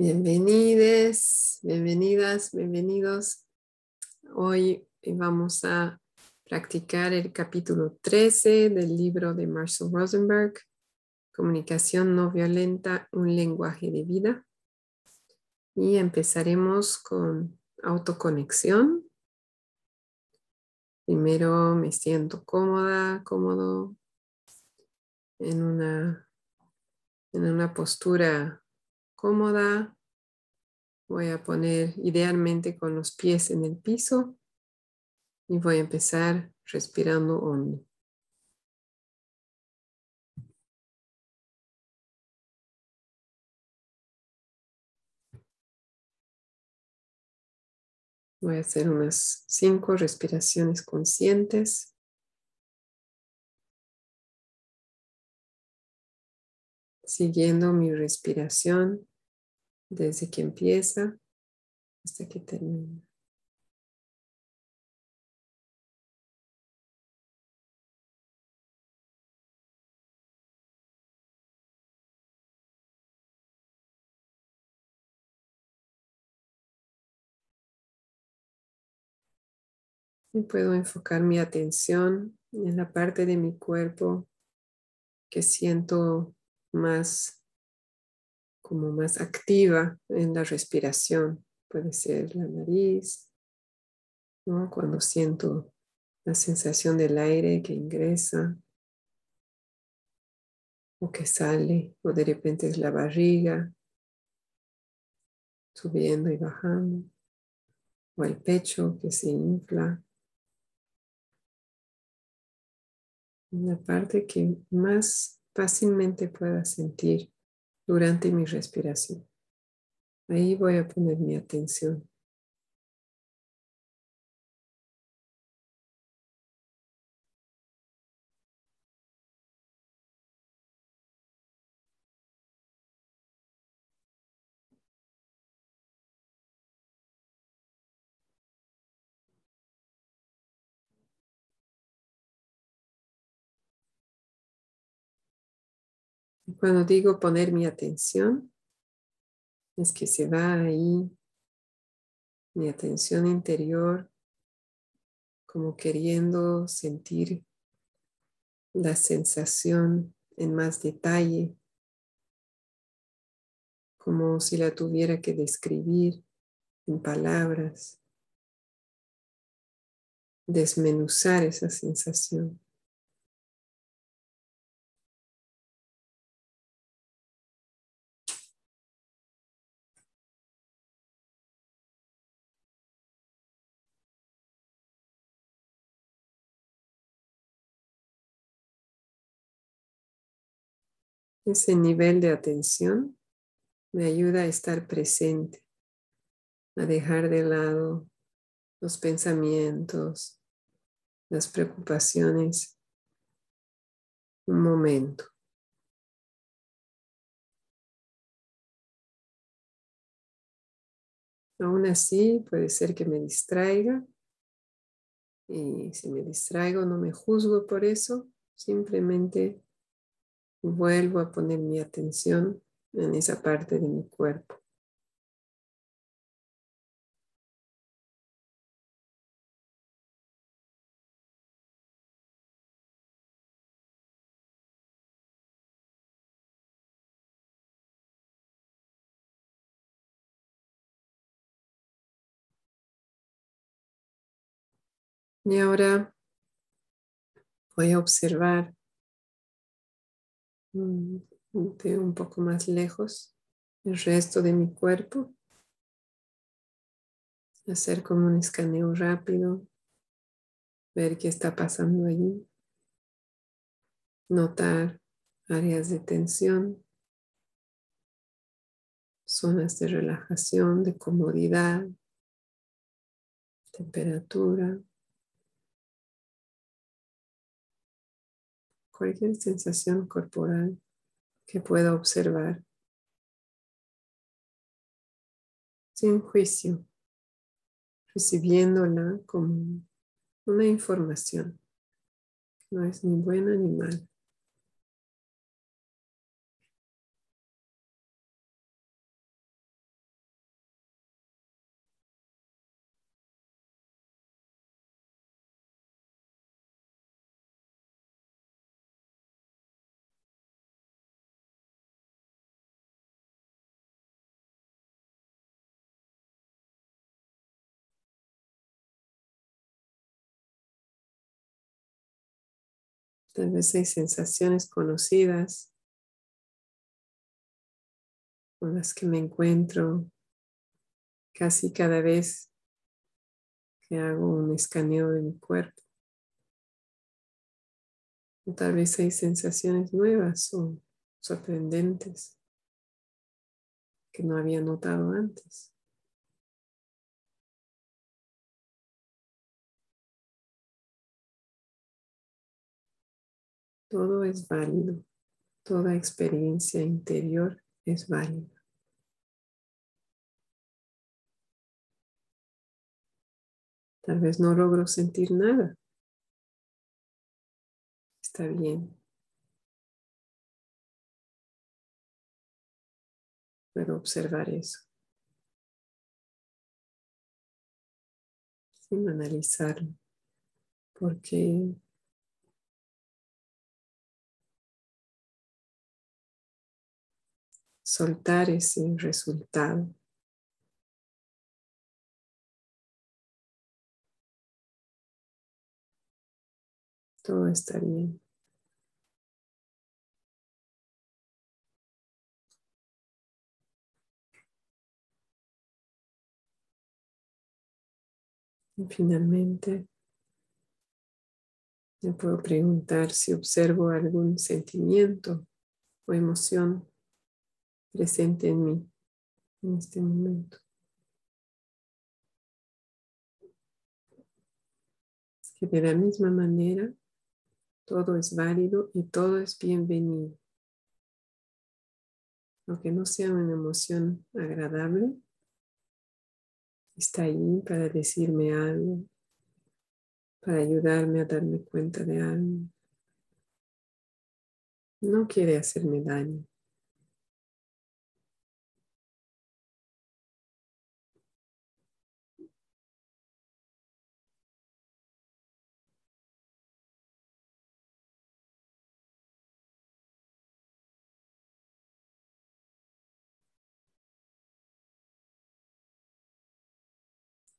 Bienvenides, bienvenidas, bienvenidos. Hoy vamos a practicar el capítulo 13 del libro de Marshall Rosenberg, Comunicación no violenta, un lenguaje de vida. Y empezaremos con autoconexión. Primero me siento cómoda, cómodo en una, en una postura cómoda. Voy a poner idealmente con los pies en el piso y voy a empezar respirando hondo. Voy a hacer unas cinco respiraciones conscientes. Siguiendo mi respiración desde que empieza hasta que termina. Y puedo enfocar mi atención en la parte de mi cuerpo que siento más como más activa en la respiración. Puede ser la nariz, cuando siento la sensación del aire que ingresa o que sale, o de repente es la barriga subiendo y bajando, o el pecho que se infla. La parte que más fácilmente pueda sentir durante mi respiración. Ahí voy a poner mi atención. Cuando digo poner mi atención, es que se va ahí mi atención interior como queriendo sentir la sensación en más detalle, como si la tuviera que describir en palabras, desmenuzar esa sensación. Ese nivel de atención me ayuda a estar presente, a dejar de lado los pensamientos, las preocupaciones, un momento. Aún así, puede ser que me distraiga y si me distraigo no me juzgo por eso, simplemente Vuelvo a poner mi atención en esa parte de mi cuerpo. Y ahora voy a observar Mm, un poco más lejos el resto de mi cuerpo. Hacer como un escaneo rápido, ver qué está pasando allí, notar áreas de tensión, zonas de relajación, de comodidad, temperatura, cualquier sensación corporal que pueda observar sin juicio, recibiéndola como una información. No es ni buena ni mala. Tal vez hay sensaciones conocidas con las que me encuentro casi cada vez que hago un escaneo de mi cuerpo. O tal vez hay sensaciones nuevas o sorprendentes que no había notado antes. Todo es válido, toda experiencia interior es válida. Tal vez no logro sentir nada. Está bien. Puedo observar eso. Sin analizarlo. Porque soltar ese resultado. Todo está bien. Y finalmente, me puedo preguntar si observo algún sentimiento o emoción presente en mí en este momento. que de la misma manera todo es válido y todo es bienvenido. Aunque no sea una emoción agradable, está ahí para decirme algo, para ayudarme a darme cuenta de algo. No quiere hacerme daño.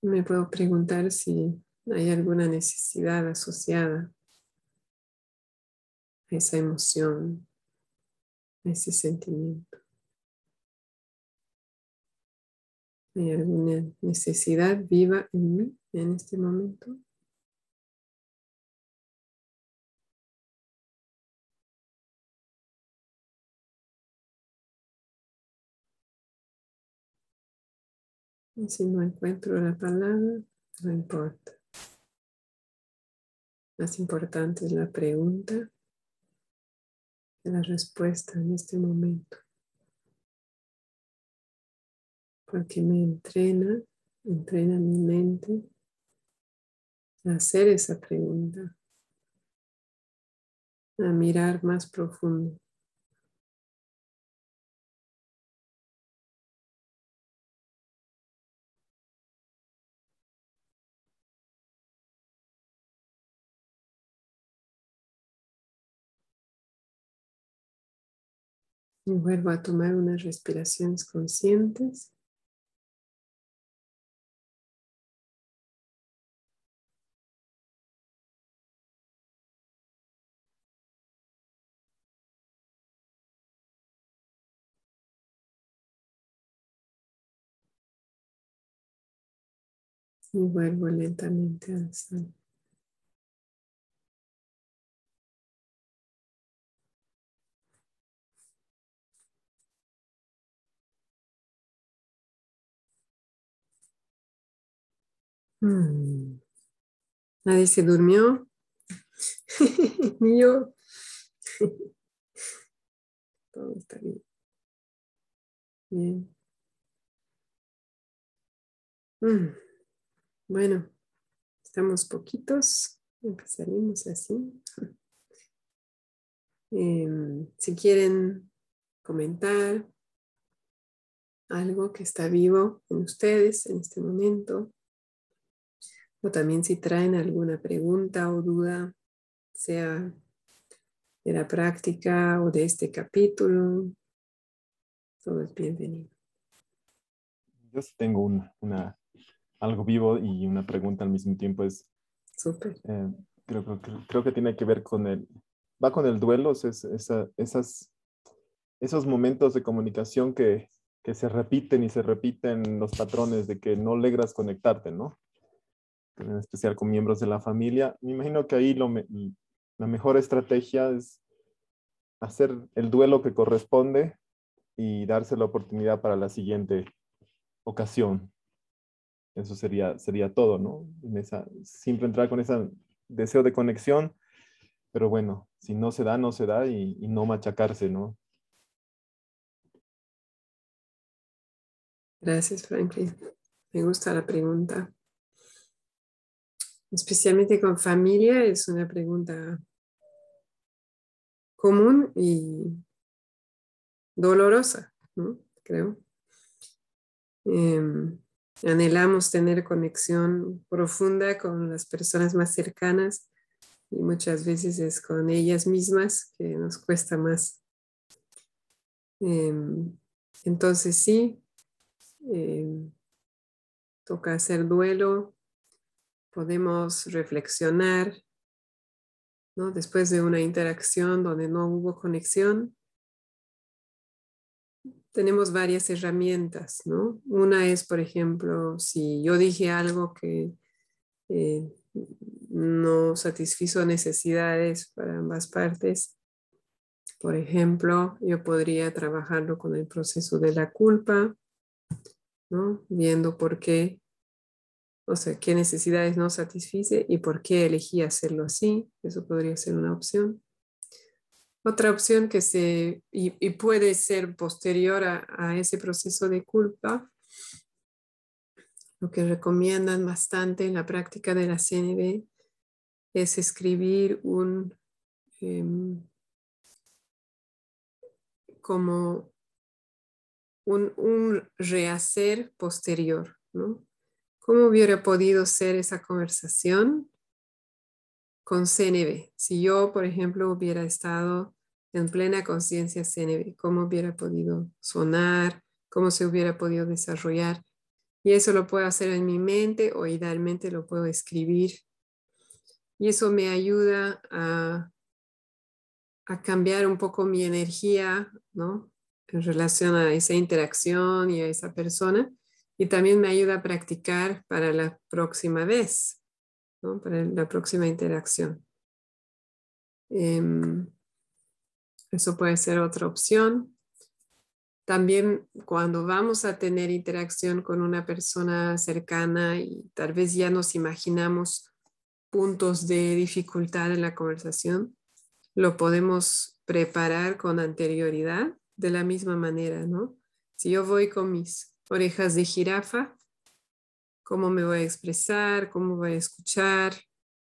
Me puedo preguntar si hay alguna necesidad asociada a esa emoción, a ese sentimiento. ¿Hay alguna necesidad viva en mí en este momento? Y si no encuentro la palabra, no importa. Más importante es la pregunta que la respuesta en este momento. Porque me entrena, entrena mi mente a hacer esa pregunta, a mirar más profundo. Y vuelvo a tomar unas respiraciones conscientes. Y vuelvo lentamente al sol. Nadie se durmió. Ni yo. Todo está bien. Bien. Mm. Bueno, estamos poquitos. Empezaremos así. Em, si quieren comentar algo que está vivo en ustedes en este momento, o también si traen alguna pregunta o duda, sea de la práctica o de este capítulo, todo es bienvenido. Yo sí tengo una, algo vivo y una pregunta al mismo tiempo. Es, Súper. Eh, creo, creo, creo, que tiene que ver con el, va con el duelo, es, esas, esos momentos de comunicación que, que se repiten y se repiten los patrones de que no logras conectarte, ¿no? En especial con miembros de la familia. Me imagino que ahí lo la mejor estrategia es hacer el duelo que corresponde y darse la oportunidad para la siguiente ocasión. Eso sería, sería todo, ¿no? En esa, siempre entrar con ese deseo de conexión, pero bueno, si no se da, no se da y, y no machacarse, ¿no? Gracias, Franklin. Me gusta la pregunta. Especialmente con familia es una pregunta común y dolorosa, creo. Em, anhelamos tener conexión profunda con las personas más cercanas y muchas veces es con ellas mismas que nos cuesta más. Em, entonces sí, em, toca hacer duelo, podemos reflexionar, ¿no? después de una interacción donde no hubo conexión, tenemos varias herramientas, ¿no? Una es, por ejemplo, si yo dije algo que eh, no satisfizo necesidades para ambas partes, por ejemplo, yo podría trabajarlo con el proceso de la culpa, ¿no? Viendo por qué, o sea, qué necesidades no satisfice y por qué elegí hacerlo así. Eso podría ser una opción. Otra opción que se, y, puede ser posterior a, ese proceso de culpa, lo que recomiendan bastante en la práctica de la CNB es escribir un, em, como un, un, rehacer posterior, ¿no? ¿Cómo hubiera podido ser esa conversación con CNB. Si yo, por ejemplo, hubiera estado en plena conciencia CNB, ¿cómo hubiera podido sonar? ¿Cómo se hubiera podido desarrollar? Y eso lo puedo hacer en mi mente o idealmente lo puedo escribir. Y eso me ayuda a, a cambiar un poco mi energía, ¿no? En relación a esa interacción y a esa persona. Y también me ayuda a practicar para la próxima vez para la próxima interacción. Em, eso puede ser otra opción. También cuando vamos a tener interacción con una persona cercana y tal vez ya nos imaginamos puntos de dificultad en la conversación, lo podemos preparar con anterioridad de la misma manera, ¿no? Si yo voy con mis orejas de jirafa, cómo me voy a expresar, cómo voy a escuchar.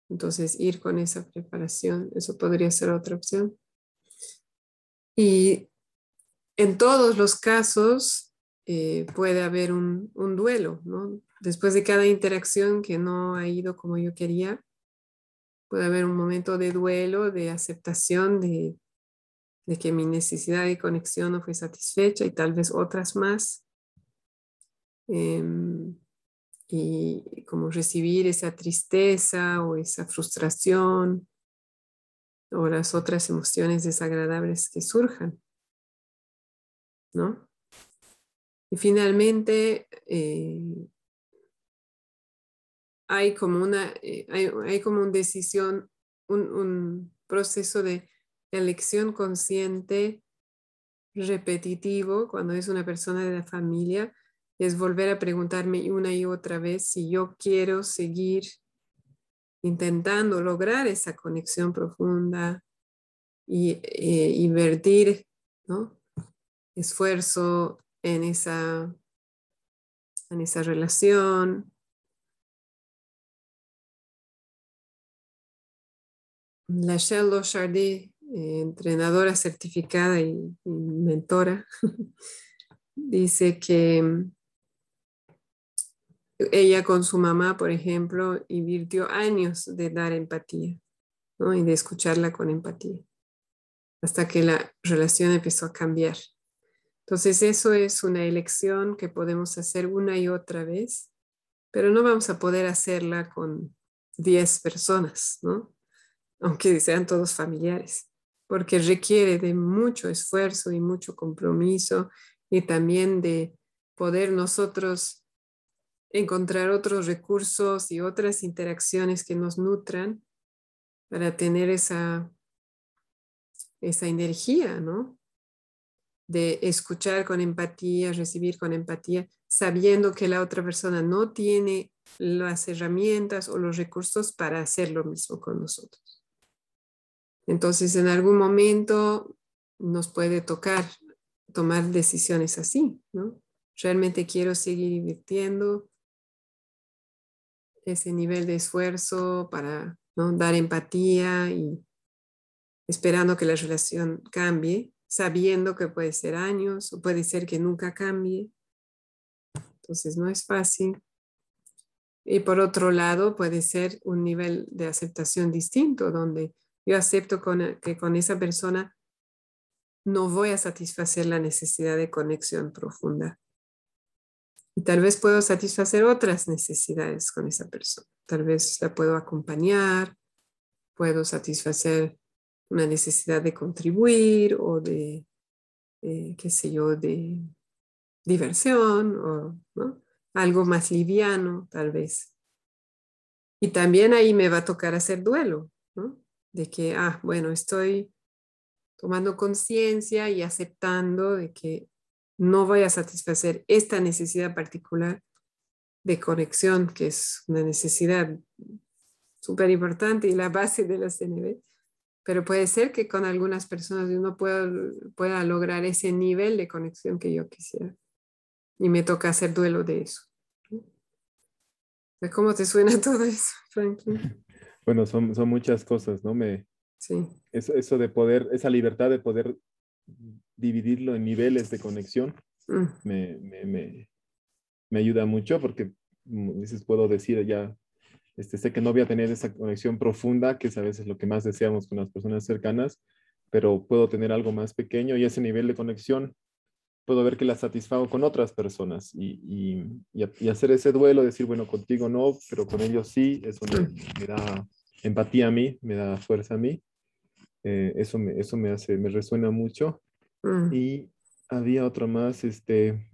Entonces, ir con esa preparación, eso podría ser otra opción. Y en todos los casos eh, puede haber un, duelo, ¿no? Después de cada interacción que no ha ido como yo quería, puede haber un momento de duelo, de aceptación de, que mi necesidad de conexión no fue satisfecha y tal vez otras más. Em, y como recibir esa tristeza o esa frustración o las otras emociones desagradables que surjan. ¿No? Y finalmente eh, hay como una, eh, hay, como una decisión, un, un proceso de elección consciente repetitivo cuando es una persona de la familia es volver a preguntarme una y otra vez si yo quiero seguir intentando lograr esa conexión profunda y eh, invertir esfuerzo en esa, en esa relación. La Shell Chardy, eh, entrenadora certificada y mentora, dice que ella con su mamá, por ejemplo, invirtió años de dar empatía y de escucharla con empatía, hasta que la relación empezó a cambiar. Entonces eso es una elección que podemos hacer una y otra vez, pero no vamos a poder hacerla con 10 personas, ¿no? aunque sean todos familiares. porque requiere de mucho esfuerzo y mucho compromiso y también de poder nosotros encontrar otros recursos y otras interacciones que nos nutran para tener esa, esa energía, ¿no? De escuchar con empatía, recibir con empatía, sabiendo que la otra persona no tiene las herramientas o los recursos para hacer lo mismo con nosotros. Entonces, en algún momento nos puede tocar tomar decisiones así, ¿no? Realmente quiero seguir invirtiendo ese nivel de esfuerzo para ¿no? dar empatía y esperando que la relación cambie, sabiendo que puede ser años o puede ser que nunca cambie. Entonces no es fácil. Y por otro lado, puede ser un nivel de aceptación distinto, donde yo acepto que con esa persona no voy a satisfacer la necesidad de conexión profunda. Y tal vez puedo satisfacer otras necesidades con esa persona. Tal vez la puedo acompañar, puedo satisfacer una necesidad de contribuir o de, eh, qué sé yo, de diversión o algo más liviano, tal vez. Y también ahí me va a tocar hacer duelo, De que, ah, bueno, estoy tomando conciencia y aceptando de que no voy a satisfacer esta necesidad particular de conexión, que es una necesidad súper importante y la base de la CNB. Pero puede ser que con algunas personas uno pueda, pueda lograr ese nivel de conexión que yo quisiera. Y me toca hacer duelo de eso. ¿Cómo te suena todo eso, Franklin? Bueno, son, son muchas cosas, ¿no? Me, Sí. Eso, eso de poder, esa libertad de poder dividirlo en niveles de conexión mm. me, me, me, ayuda mucho porque, dices, puedo decir ya, este, sé que no voy a tener esa conexión profunda, que es a veces lo que más deseamos con las personas cercanas, pero puedo tener algo más pequeño y ese nivel de conexión puedo ver que la satisfago con otras personas y, y, y, hacer ese duelo, decir, bueno, contigo no, pero con ellos sí, eso me, mm. me da empatía a mí, me da fuerza a mí. Eh, eso, me, eso me hace, me resuena mucho. Mm. Y había otro más, este,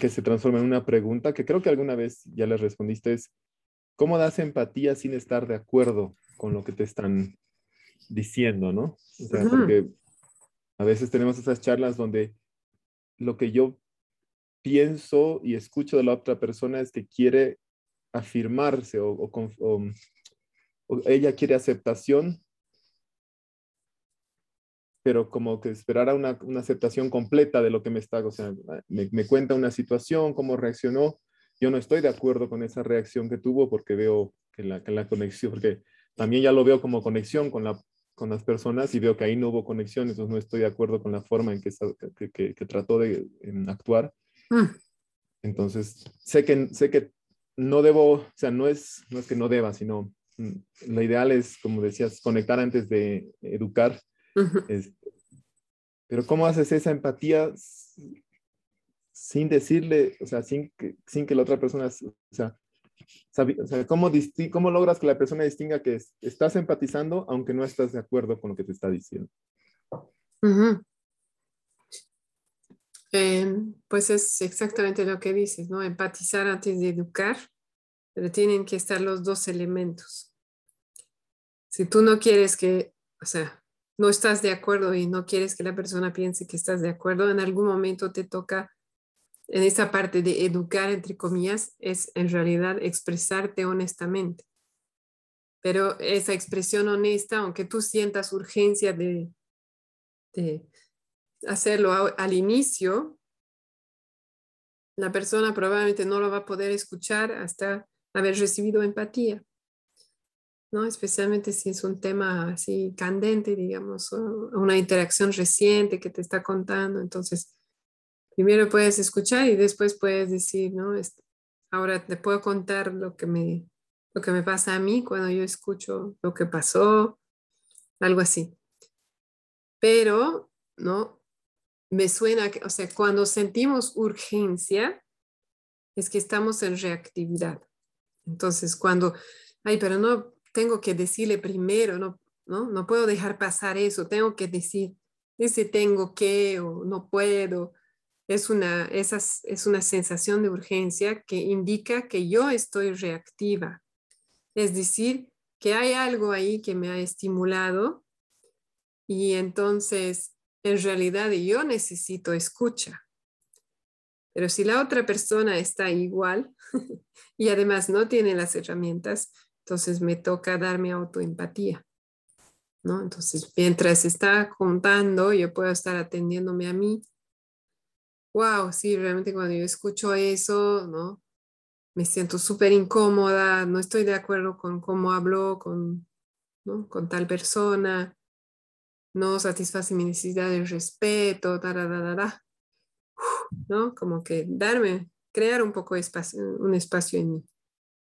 que se transforma en una pregunta que creo que alguna vez ya le respondiste, es, ¿cómo das empatía sin estar de acuerdo con lo que te están diciendo, no? O sea, porque a veces tenemos esas charlas donde lo que yo pienso y escucho de la otra persona es que quiere afirmarse o, o ella quiere aceptación pero como que esperara una, una, aceptación completa de lo que me está, o sea, me, me, cuenta una situación, cómo reaccionó. Yo no estoy de acuerdo con esa reacción que tuvo porque veo que la, que la conexión, porque también ya lo veo como conexión con, la, con las personas y veo que ahí no hubo conexión, entonces no estoy de acuerdo con la forma en que, que, que, trató de actuar. Mm. Entonces, sé que, sé que no debo, o sea, no es, no es que no deba, sino mm, lo ideal es, como decías, conectar antes de educar pero ¿cómo haces esa empatía sin decirle, o sea, sin que, sin que la otra persona, o sea, o sea ¿cómo, ¿cómo logras que la persona distinga que estás empatizando aunque no estás de acuerdo con lo que te está diciendo? Em, pues es exactamente lo que dices, ¿no? Empatizar antes de educar, pero tienen que estar los dos elementos. Si tú no quieres que, o sea, no estás de acuerdo y no quieres que la persona piense que estás de acuerdo, en algún momento te toca, en esa parte de educar, entre comillas, es en realidad expresarte honestamente. Pero esa expresión honesta, aunque tú sientas urgencia de, de hacerlo al inicio, la persona probablemente no lo va a poder escuchar hasta haber recibido empatía. ¿No? Especialmente si es un tema así candente, digamos, una interacción reciente que te está contando. Entonces, primero puedes escuchar y después puedes decir, ¿no? Ahora te puedo contar lo que me, lo que me pasa a mí cuando yo escucho lo que pasó, algo así. Pero, ¿no? Me suena que, o sea, cuando sentimos urgencia, es que estamos en reactividad. Entonces, cuando, ay, pero no, tengo que decirle primero, no, ¿no? Puedo dejar pasar eso, tengo que decir, ese tengo que o no puedo. Es una, esas, es una sensación de urgencia que indica que yo estoy reactiva. Es decir, que hay algo ahí que me ha estimulado y entonces en realidad yo necesito escucha. Pero si la otra persona está igual y además no tiene las herramientas, entonces me toca darme autoempatía. ¿no? Entonces, mientras está contando, yo puedo estar atendiéndome a mí. Wow, sí, realmente cuando yo escucho eso, ¿no? Me siento súper incómoda, no estoy de acuerdo con cómo hablo con, ¿no? con tal persona, no satisface mi necesidad de respeto, da, da, da, da, ¿no? Como que darme, crear un poco espacio, un espacio en mí.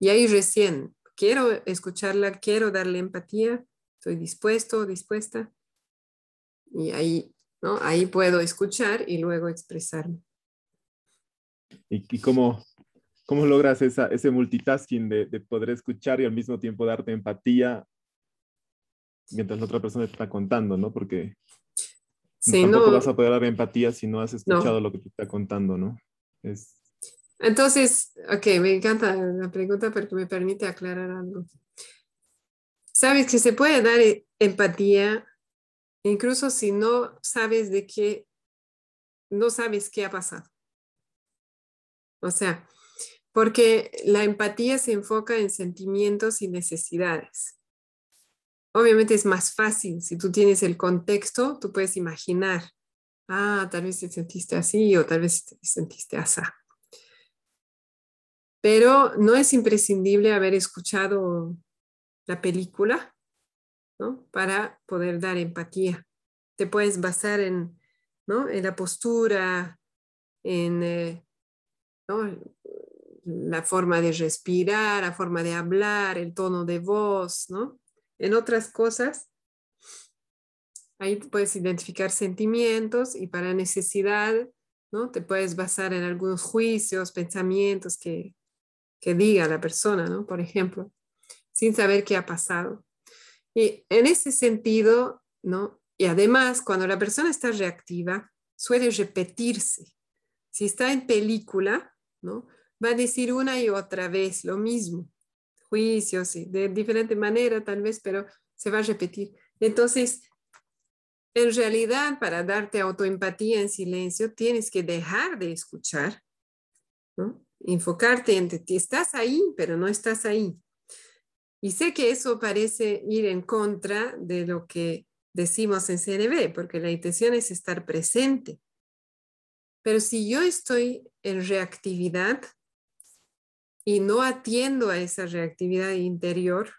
Y ahí recién, quiero escucharla, quiero darle empatía, estoy dispuesto, dispuesta. Y ahí, ¿no? Ahí puedo escuchar y luego expresarme. ¿Y, cómo, cómo logras esa, ese multitasking de, de poder escuchar y al mismo tiempo darte empatía mientras la otra persona te está contando, ¿no? Porque tampoco vas a poder dar empatía si no has escuchado lo que te está contando, ¿no? Es... Entonces, ok, me encanta la pregunta porque me permite aclarar algo. Sabes que se puede dar e-, empatía incluso si no sabes de qué, no sabes qué ha pasado. O sea, porque la empatía se enfoca en sentimientos y necesidades. Obviamente es más fácil, si tú tienes el contexto, tú puedes imaginar, ah, tal vez te sentiste así o tal vez te sentiste así. Pero no es imprescindible haber escuchado la película ¿no? para poder dar empatía. Te puedes basar en, ¿no? en la postura, en eh, la forma de respirar, la forma de hablar, el tono de voz, ¿no? en otras cosas. Ahí puedes identificar sentimientos y para necesidad, ¿no? Te puedes basar en algunos juicios, pensamientos que, que diga la persona, ¿no? Por ejemplo, sin saber qué ha pasado. Y en ese sentido, ¿no? Y además, cuando la persona está reactiva, suele repetirse. Si está en película, ¿no? Va a decir una y otra vez lo mismo juicios y de diferente manera tal vez, pero se va a repetir. Entonces, en realidad, para darte autoempatía en silencio, tienes que dejar de escuchar, ¿no? Enfocarte en ti. Estás ahí, pero no estás ahí. Y sé que eso parece ir en contra de lo que decimos en CNB, porque la intención es estar presente. Pero si yo estoy en reactividad, y no atiendo a esa reactividad interior,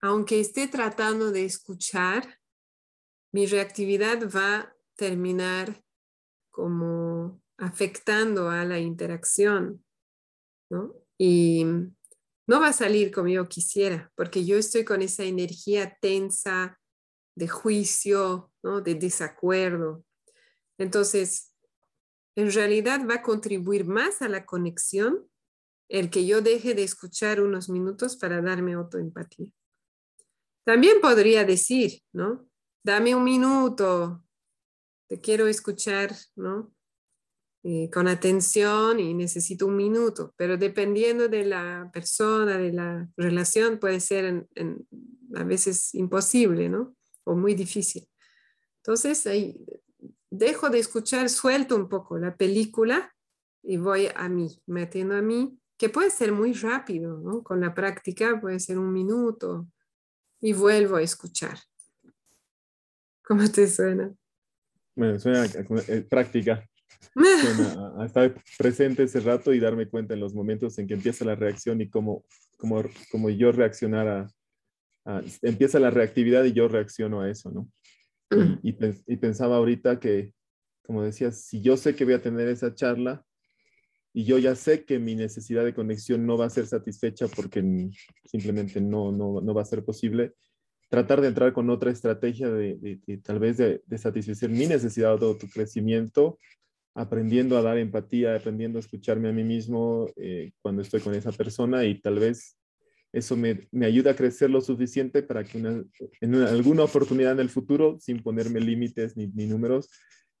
aunque esté tratando de escuchar, mi reactividad va a terminar como afectando a la interacción, ¿no? Y no va a salir como yo quisiera, porque yo estoy con esa energía tensa de juicio, ¿no? De desacuerdo. Entonces, en realidad va a contribuir más a la conexión el que yo deje de escuchar unos minutos para darme autoempatía. También podría decir, ¿no? Dame un minuto, te quiero escuchar, ¿no? Eh, con atención y necesito un minuto, pero dependiendo de la persona, de la relación, puede ser a veces imposible, ¿no? O muy difícil. Entonces, ahí dejo de escuchar, suelto un poco la película y voy a mí, metiendo a mí que puede ser muy rápido, ¿no? Con la práctica puede ser un minuto y vuelvo a escuchar. ¿Cómo te suena? Bueno, suena a, eh, práctica. Suena a, estar presente ese rato y darme cuenta en los momentos en que empieza la reacción y cómo, cómo, cómo yo reaccionar a, Empieza la reactividad y yo reacciono a eso, ¿no? Y, y, pensaba ahorita que, como decías, si yo sé que voy a tener esa charla, y yo ya sé que mi necesidad de conexión no va a ser satisfecha porque simplemente no, no, no va a ser posible, tratar de entrar con otra estrategia de, tal vez de, satisfacer mi necesidad de autocrecimiento, aprendiendo a dar empatía, aprendiendo a escucharme a mí mismo eh, cuando estoy con esa persona y tal vez eso me, ayuda a crecer lo suficiente para que en alguna oportunidad en el futuro, sin ponerme límites ni, números,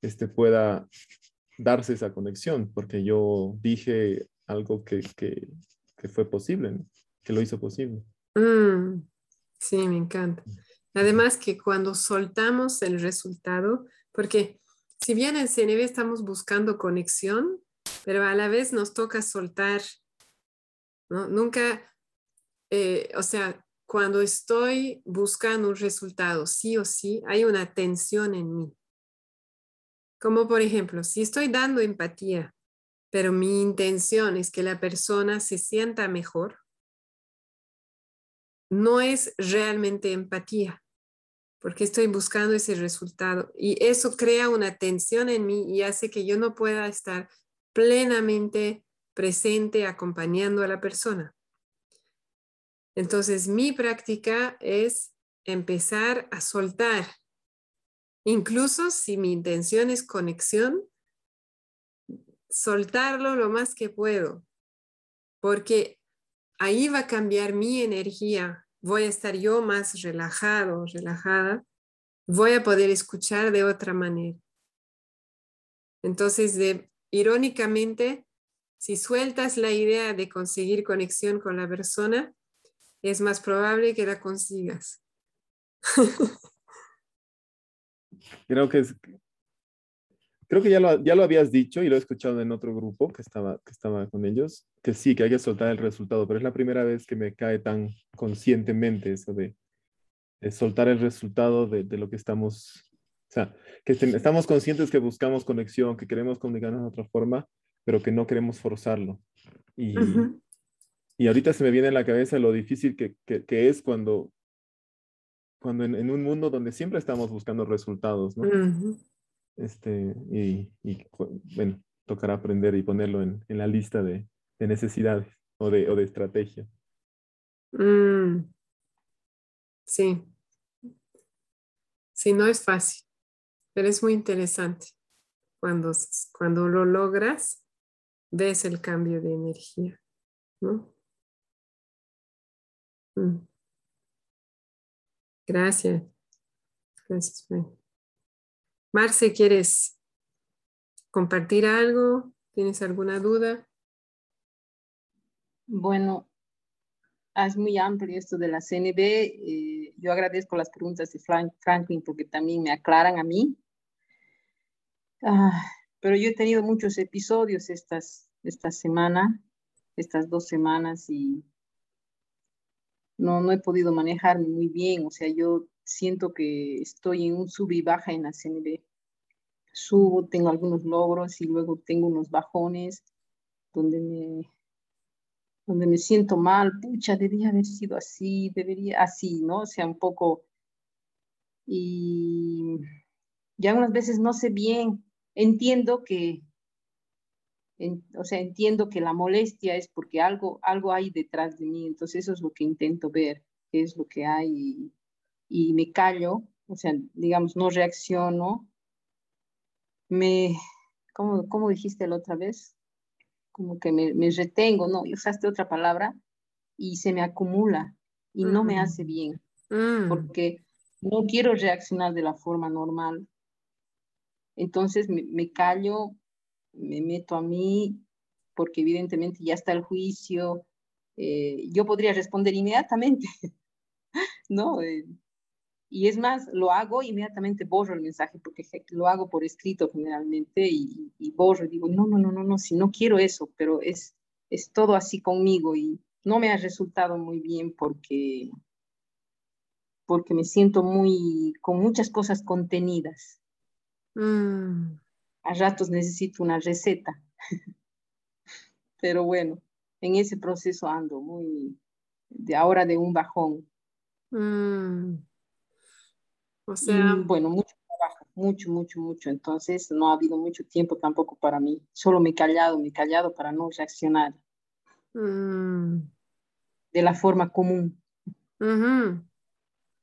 este, pueda darse esa conexión, porque yo dije algo que, fue posible, que lo hizo posible. Mm, sí, me encanta. Además que cuando soltamos el resultado, porque si bien en CNV estamos buscando conexión, pero a la vez nos toca soltar, ¿no? Nunca, eh, o sea, cuando estoy buscando un resultado, sí o sí, hay una tensión en mí. Como por ejemplo, si estoy dando empatía, pero mi intención es que la persona se sienta mejor, no es realmente empatía, porque estoy buscando ese resultado. Y eso crea una tensión en mí y hace que yo no pueda estar plenamente presente acompañando a la persona. Entonces, mi práctica es empezar a soltar. Incluso si mi intención es conexión, soltarlo lo más que puedo, porque ahí va a cambiar mi energía. Voy a estar yo más relajado, relajada. Voy a poder escuchar de otra manera. Entonces, de, irónicamente, si sueltas la idea de conseguir conexión con la persona, es más probable que la consigas. Creo que es, creo que ya lo, ya lo habías dicho y lo he escuchado en otro grupo que estaba, que estaba con ellos, que sí, que hay que soltar el resultado, pero es la primera vez que me cae tan conscientemente eso de, soltar el resultado de, de, lo que estamos, o sea, que estamos conscientes que buscamos conexión, que queremos comunicarnos de otra forma, pero que no queremos forzarlo. Y, y ahorita se me viene a la cabeza lo difícil que, que, es cuando, cuando en, un mundo donde siempre estamos buscando resultados, ¿no? Este, y, bueno, tocará aprender y ponerlo en, la lista de, necesidades o de, o de estrategia. Mm. Sí. Sí, no es fácil, pero es muy interesante. Cuando, cuando lo logras, ves el cambio de energía, ¿no? Mm. Gracias. Gracias. Marce, ¿quieres compartir algo? ¿Tienes alguna duda? Bueno, es muy amplio esto de la CNB. Eh, yo agradezco las preguntas de Franklin porque también me aclaran a mí. Ah, pero yo he tenido muchos episodios estas, esta semana, estas dos semanas, y no, no he podido manejarme muy bien. O sea, yo siento que estoy en un sub y baja en la CNB. Subo, tengo algunos logros y luego tengo unos bajones donde me, donde me siento mal, pucha, debería haber sido así, debería, así, ¿no? O sea, un poco, y ya algunas veces no sé bien, entiendo que, o sea, entiendo que la molestia es porque algo, algo hay detrás de mí, entonces eso es lo que intento ver, qué es lo que hay y me callo, o sea, digamos, no reacciono, me, ¿cómo, cómo dijiste la otra vez? Como que me, me retengo, ¿no? Usaste otra palabra y se me acumula y no me hace bien, mm. porque no quiero reaccionar de la forma normal. Entonces me, me callo, me meto a mí, porque evidentemente ya está el juicio. Eh, yo podría responder inmediatamente, ¿no? Eh, y es más, lo hago, inmediatamente borro el mensaje, porque lo hago por escrito generalmente y, y borro y digo, no, no, no, no, no, si no quiero eso, pero es, es todo así conmigo y no me ha resultado muy bien porque, porque me siento muy, con muchas cosas contenidas. Mm. A ratos necesito una receta. pero bueno, en ese proceso ando muy, de ahora de un bajón. Mm. O sea, bueno, mucho trabajo, mucho, mucho, mucho. Entonces no ha habido mucho tiempo tampoco para mí. Solo me he callado, me he callado para no reaccionar mm. de la forma común.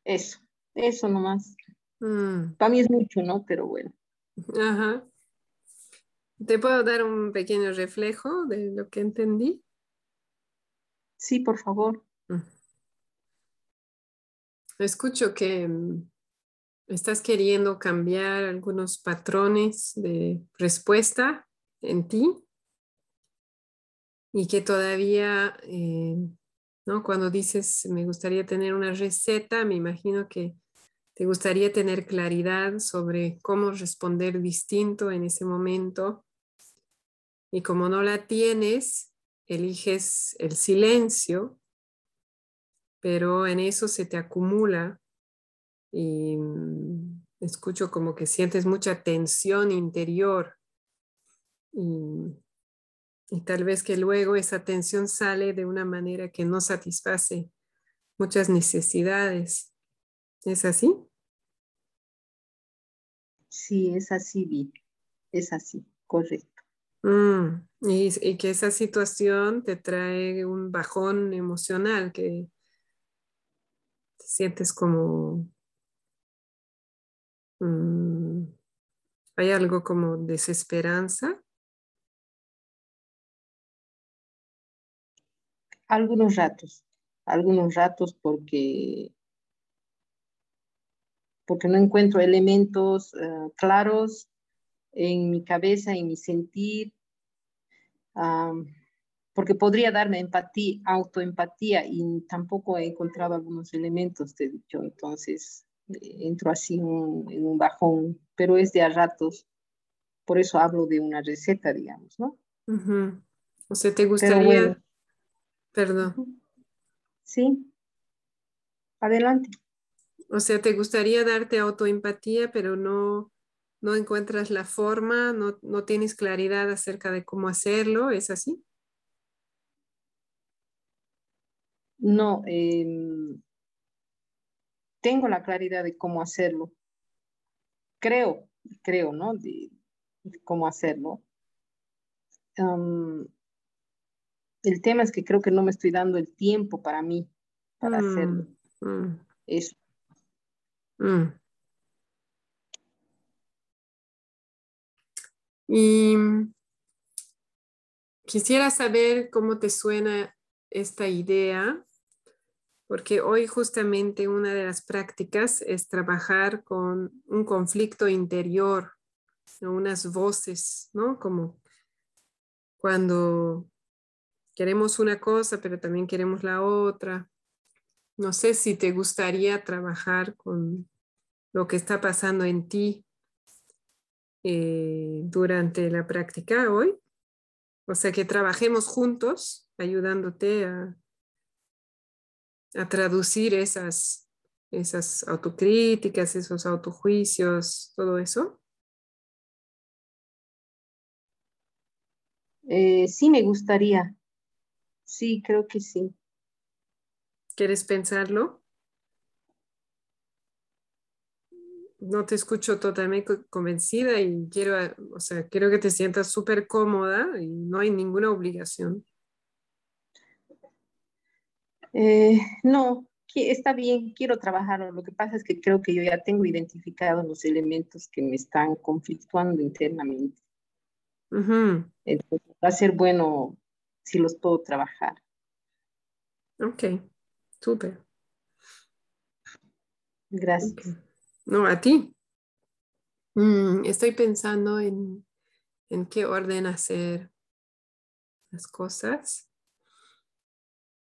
Eso, eso nomás. Mm. Para mí es mucho, ¿no? Pero bueno. Ajá. ¿Te puedo dar un pequeño reflejo de lo que entendí? Sí, por favor. Mm. escucho que mm, estás queriendo cambiar algunos patrones de respuesta en ti y que todavía, eh, ¿no? Cuando dices, me gustaría tener una receta, me imagino que te gustaría tener claridad sobre cómo responder distinto en ese momento. Y como no la tienes, eliges el silencio, pero en eso se te acumula y mm, escucho como que sientes mucha tensión interior y, y tal vez que luego esa tensión sale de una manera que no satisface muchas necesidades. ¿Es así? Sí, es así, Vi. Es así, correcto. Mm, y, que esa situación te trae un bajón emocional, que te sientes como... Mm, hay algo como desesperanza. Algunos ratos, algunos ratos porque porque no encuentro elementos eh, claros en mi cabeza, en mi sentir, porque podría darme empatía, autoempatía y tampoco he encontrado algunos elementos, te he dicho, entonces entro así en un bajón, pero es de a ratos, por eso hablo de una receta, digamos, ¿no? O sea, ¿te gustaría... Perdón. Sí. Adelante. O sea, te gustaría darte autoempatía, pero no, no encuentras la forma, no, no tienes claridad acerca de cómo hacerlo, ¿es así? No, em, tengo la claridad de cómo hacerlo. Creo, creo, ¿no? De, cómo hacerlo. el tema es que creo que no me estoy dando el tiempo para mí, para hacerlo. Mm, mm. Eso. Mm. Y quisiera saber cómo te suena esta idea, porque hoy justamente una de las prácticas es trabajar con un conflicto interior, unas voces, ¿no? Como cuando queremos una cosa, pero también queremos la otra. No sé si te gustaría trabajar con lo que está pasando en ti eh, durante la práctica hoy. O sea, que trabajemos juntos ayudándote a, a traducir esas, esas autocríticas, esos autojuicios, todo eso. Eh, sí, me gustaría. Sí, creo que sí. ¿Quieres pensarlo? no te escucho totalmente convencida y quiero, o sea, quiero que te sientas súper cómoda y no hay ninguna obligación. Eh, no, está bien, quiero trabajar. Lo que pasa es que creo que yo ya tengo identificados los elementos que me están conflictuando internamente. Entonces, va a ser bueno si los puedo trabajar. Ok, súper. Gracias. No, a ti. Mm, estoy pensando en, en, qué orden hacer las cosas.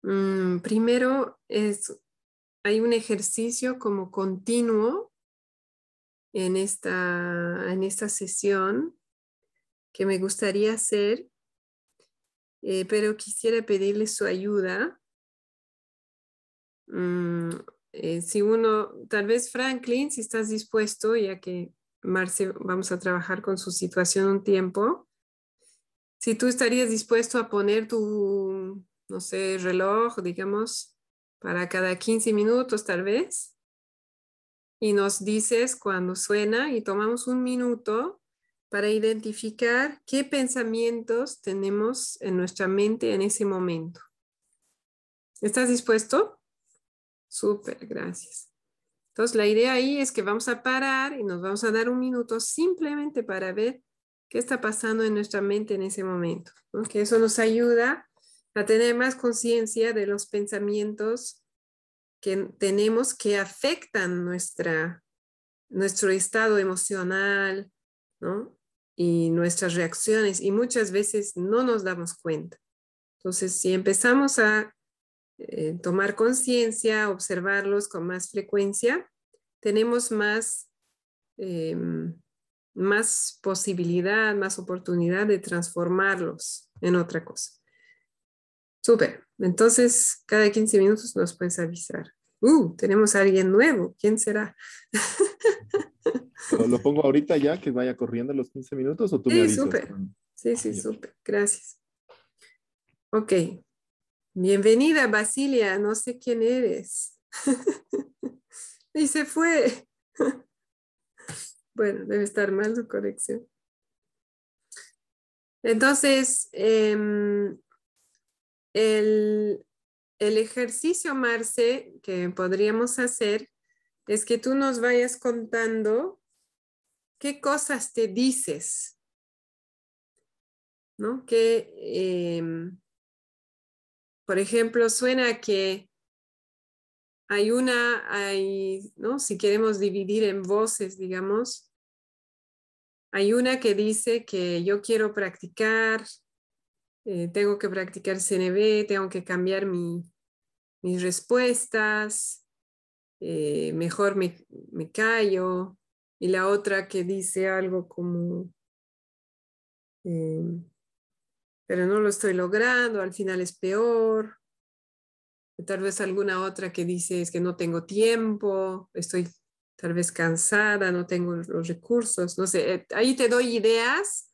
Mm, primero es, hay un ejercicio como continuo en esta, en sesión que me gustaría hacer, eh, pero quisiera pedirle su ayuda. Mm, eh, si uno, tal vez Franklin, si estás dispuesto, ya que Marce vamos a trabajar con su situación un tiempo, si tú estarías dispuesto a poner tu, no sé, reloj, digamos, para cada 15 minutos tal vez, y nos dices cuando suena y tomamos un minuto para identificar qué pensamientos tenemos en nuestra mente en ese momento. ¿Estás dispuesto? Súper, gracias. Entonces, la idea ahí es que vamos a parar y nos vamos a dar un minuto simplemente para ver qué está pasando en nuestra mente en ese momento. Que eso nos ayuda a tener más conciencia de los pensamientos que tenemos que afectan nuestra, nuestro estado emocional, ¿no? Y nuestras reacciones, y muchas veces no nos damos cuenta. Entonces, si empezamos a eh, tomar conciencia, observarlos con más frecuencia, tenemos más, em, más posibilidad, más oportunidad de transformarlos en otra cosa. Súper. Entonces, cada 15 minutos nos puedes avisar. Uh, tenemos a alguien nuevo. ¿Quién será? ¿Lo, pongo ahorita ya que vaya corriendo los 15 minutos o tú sí, me avisas? Súper. Sí, sí, súper. Gracias. Ok. Bienvenida, Basilia. No sé quién eres. y se fue. bueno, debe estar mal su conexión. Entonces, em, el, el ejercicio, Marce, que podríamos hacer es que tú nos vayas contando qué cosas te dices, ¿no? Que, em, por ejemplo, suena que hay una, hay, ¿no? Si queremos dividir en voces, digamos, hay una que dice que yo quiero practicar, eh, tengo que practicar CNB, tengo que cambiar mi, mis respuestas, eh, mejor me, me, callo. Y la otra que dice algo como, eh, pero no lo estoy logrando, al final es peor. Tal vez alguna otra que dice es que no tengo tiempo, estoy tal vez cansada, no tengo los recursos, no sé, ahí te doy ideas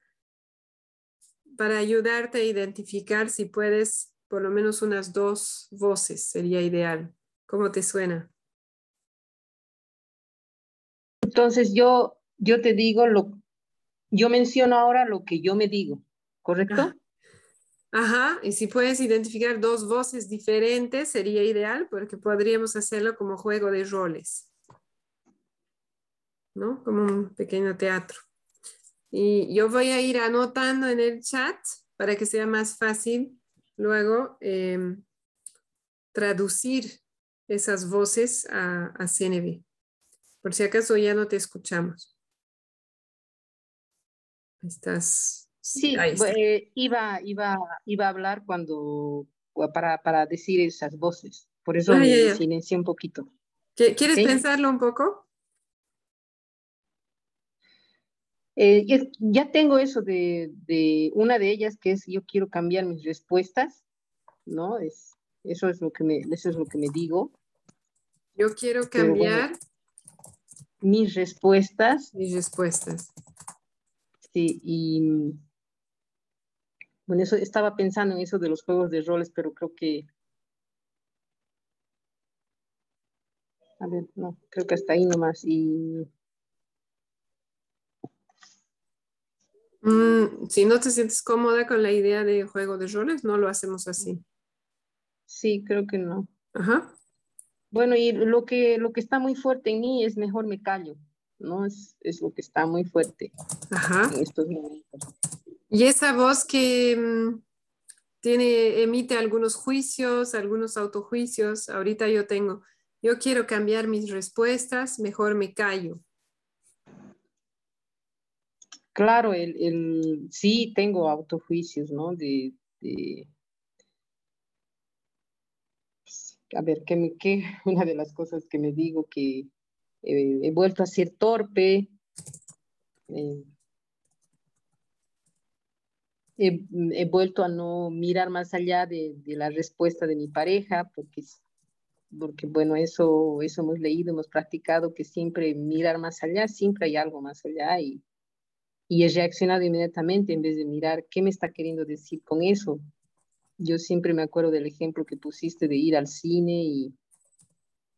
para ayudarte a identificar si puedes por lo menos unas dos voces, sería ideal. ¿Cómo te suena? Entonces yo, yo te digo, lo, yo menciono ahora lo que yo me digo, ¿correcto? Ajá, y si puedes identificar dos voces diferentes, sería ideal porque podríamos hacerlo como juego de roles, ¿no? Como un pequeño teatro. Y yo voy a ir anotando en el chat para que sea más fácil luego em, traducir esas voces a, a CNV. Por si acaso ya no te escuchamos. Estás. Sí, eh, iba, iba, iba a hablar cuando para, para decir esas voces. Por eso ah, me silencié un poquito. ¿Quieres pensarlo un poco? Eh, ya tengo eso de, de, una de ellas que es yo quiero cambiar mis respuestas, ¿no? Es, eso, es lo que me, eso es lo que me digo. Yo quiero cambiar mis respuestas. Mis respuestas. Sí, y bueno, eso estaba pensando en eso de los juegos de roles, pero creo que a ver, no, creo que hasta ahí nomás. Y Mm, si no te sientes cómoda con la idea de juego de roles, no lo hacemos así. Sí, creo que no. Ajá. Bueno, y lo que, lo que está muy fuerte en mí es mejor me callo, ¿no? Es, es lo que está muy fuerte Ajá. en estos momentos. Y esa voz que mm, tiene, emite algunos juicios, algunos autojuicios, ahorita yo tengo, yo quiero cambiar mis respuestas, mejor me callo. Claro, el, el, sí tengo autojuicios, ¿no? De, a ver, ¿qué me, una de las cosas que me digo que eh, he vuelto a ser torpe, eh, he, vuelto a no mirar más allá de, de, la respuesta de mi pareja, porque, porque bueno, eso, eso hemos leído, hemos practicado, que siempre mirar más allá, siempre hay algo más allá y y he reaccionado inmediatamente en vez de mirar qué me está queriendo decir con eso. Yo siempre me acuerdo del ejemplo que pusiste de ir al cine y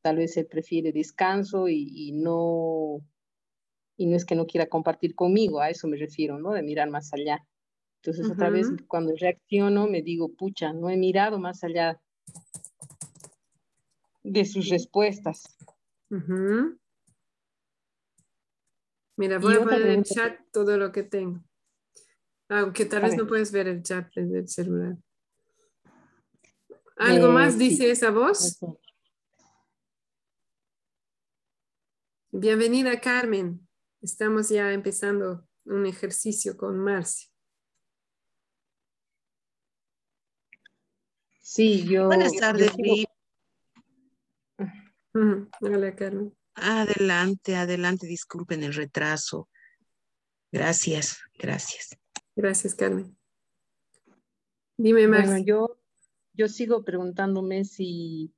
tal vez él prefiere descanso y, no y no es que no quiera compartir conmigo, a eso me refiero, ¿no? De mirar más allá. Entonces otra vez cuando reacciono me digo, pucha, no he mirado más allá de sus respuestas. Mira, voy a poner en el chat todo lo que tengo. Aunque tal vez no puedes ver el chat del celular. ¿Algo eh, más dice esa voz? Bienvenida, Carmen. Estamos ya empezando un ejercicio con Marcia. Sí, yo. Buenas tardes, Hola, Carmen. Adelante, adelante, disculpen el retraso. Gracias, gracias. Gracias, Carmen. Dime, Marcia. Bueno, yo, yo sigo preguntándome si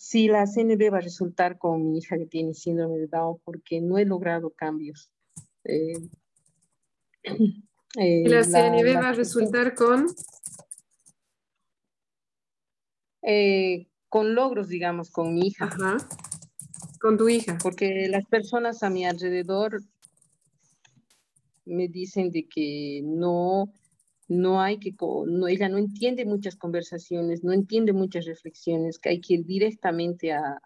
si la CNB va a resultar con mi hija que tiene síndrome de Down porque no he logrado cambios. Eh, eh, la CNB va a resultar con? Eh, con logros, digamos, con mi hija. Ajá. Con tu hija. Porque las personas a mi alrededor me dicen de que no, no hay que, no, ella no entiende muchas conversaciones, no entiende muchas reflexiones, que hay que ir directamente a,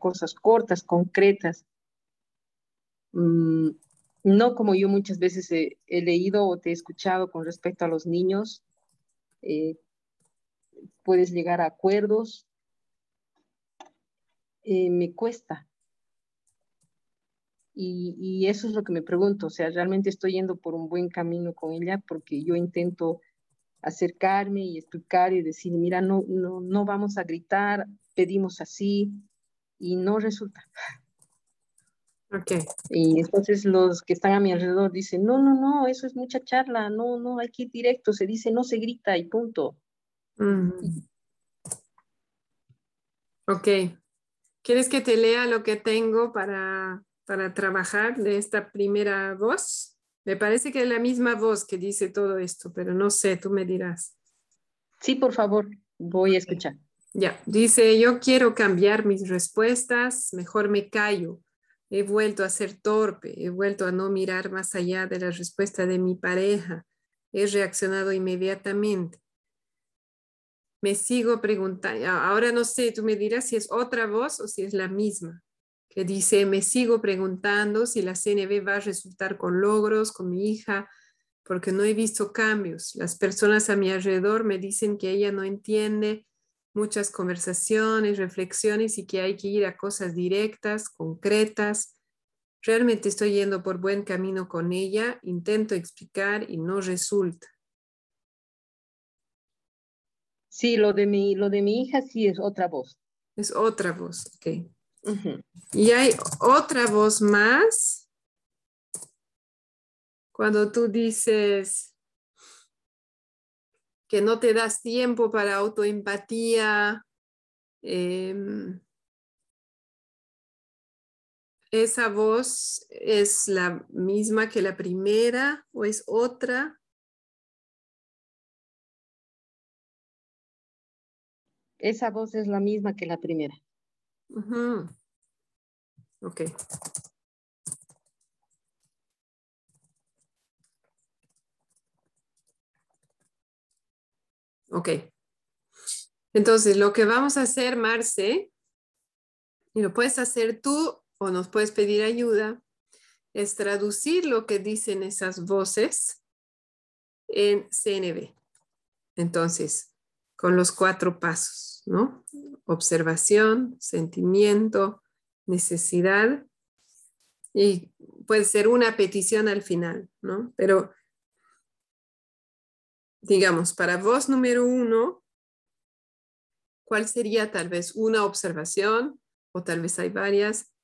cosas cortas, concretas. Mm, no como yo muchas veces he, leído o te he escuchado con respecto a los niños, eh, puedes llegar a acuerdos. Eh, me cuesta, y, eso es lo que me pregunto, o sea, realmente estoy yendo por un buen camino con ella porque yo intento acercarme y explicar y decir, mira, no, no, no vamos a gritar, pedimos así y no resulta. Okay. Y entonces los que están a mi alrededor dicen, no, no, no, eso es mucha charla, no, no, hay que ir directo, se dice, no se grita y punto. Ok. ¿Quieres que te lea lo que tengo para para trabajar de esta primera voz. Me parece que es la misma voz que dice todo esto, pero no sé, tú me dirás. Sí, por favor, voy a escuchar. Ya, dice, yo quiero cambiar mis respuestas, mejor me callo. He vuelto a ser torpe, he vuelto a no mirar más allá de la respuesta de mi pareja. He reaccionado inmediatamente. Me sigo preguntando, ahora no sé, tú me dirás si es otra voz o si es la misma que dice, me sigo preguntando si la CNB va a resultar con logros con mi hija, porque no he visto cambios. Las personas a mi alrededor me dicen que ella no entiende muchas conversaciones, reflexiones y que hay que ir a cosas directas, concretas. Realmente estoy yendo por buen camino con ella, intento explicar y no resulta. Sí, lo de mi, lo de mi hija sí es otra voz. Es otra voz, ok. Y hay otra voz más. Cuando tú dices que no te das tiempo para autoempatía, em, esa voz es la misma que la primera o es otra. Esa voz es la misma que la primera. Ok. Ok. Entonces, lo que vamos a hacer, Marce, y lo puedes hacer tú o nos puedes pedir ayuda, es traducir lo que dicen esas voces en CNB. Entonces, con los cuatro pasos, ¿no? Observación, sentimiento, necesidad y puede ser una petición al final, ¿no? Pero digamos, para voz número uno, ¿cuál sería tal vez una observación o tal vez hay varias?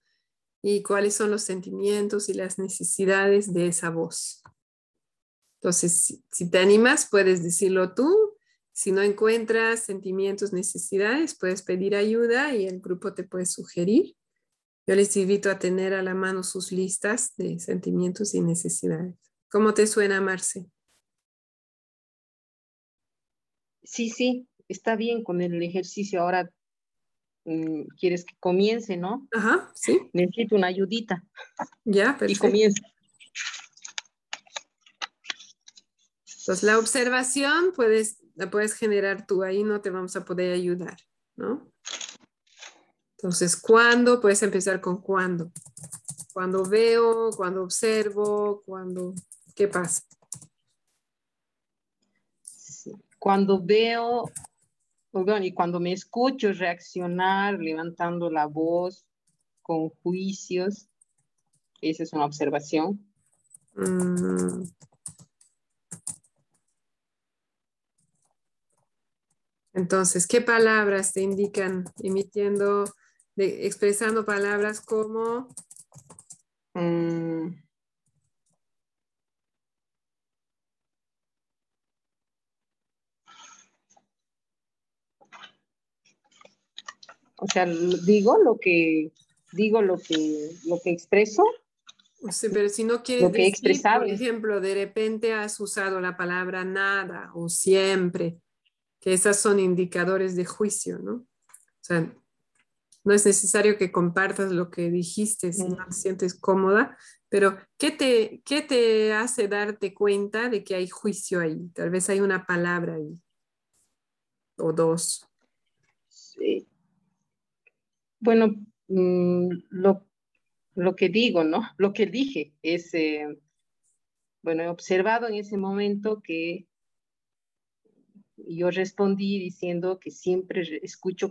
¿Y cuáles son los sentimientos y las necesidades de esa voz? Entonces, si, te animas, puedes decirlo tú. Si no encuentras sentimientos, necesidades, puedes pedir ayuda y el grupo te puede sugerir. Yo les invito a tener a la mano sus listas de sentimientos y necesidades. ¿Cómo te suena, Marce? Sí, sí, está bien con el ejercicio. Ahora mm, quieres que comience, ¿no? Ajá, sí. Necesito una ayudita. Ya, perfecto. Y comienza. Entonces, la observación puedes, la puedes generar tú, ahí no te vamos a poder ayudar, ¿no? Entonces, ¿cuándo? Puedes empezar con cuándo. Cuando veo, cuando observo, cuando, ¿qué pasa? Cuando veo, y cuando me escucho reaccionar, levantando la voz, con juicios. Esa es una observación. Mm. Entonces, ¿qué palabras te indican emitiendo, expresando palabras como? Mm. O sea, digo lo que digo lo que lo que expreso. Sí, pero si no quieres decir, por ejemplo, de repente has usado la palabra nada o siempre, que esas son indicadores de juicio, ¿no? O sea, no es necesario que compartas lo que dijiste si no te sientes cómoda, pero ¿qué te, ¿qué te hace darte cuenta de que hay juicio ahí? Tal vez hay una palabra ahí o dos. Sí. Bueno, mm, lo, lo, que digo, ¿no? Lo que dije es, eh, bueno, he observado en ese momento que yo respondí diciendo que siempre escucho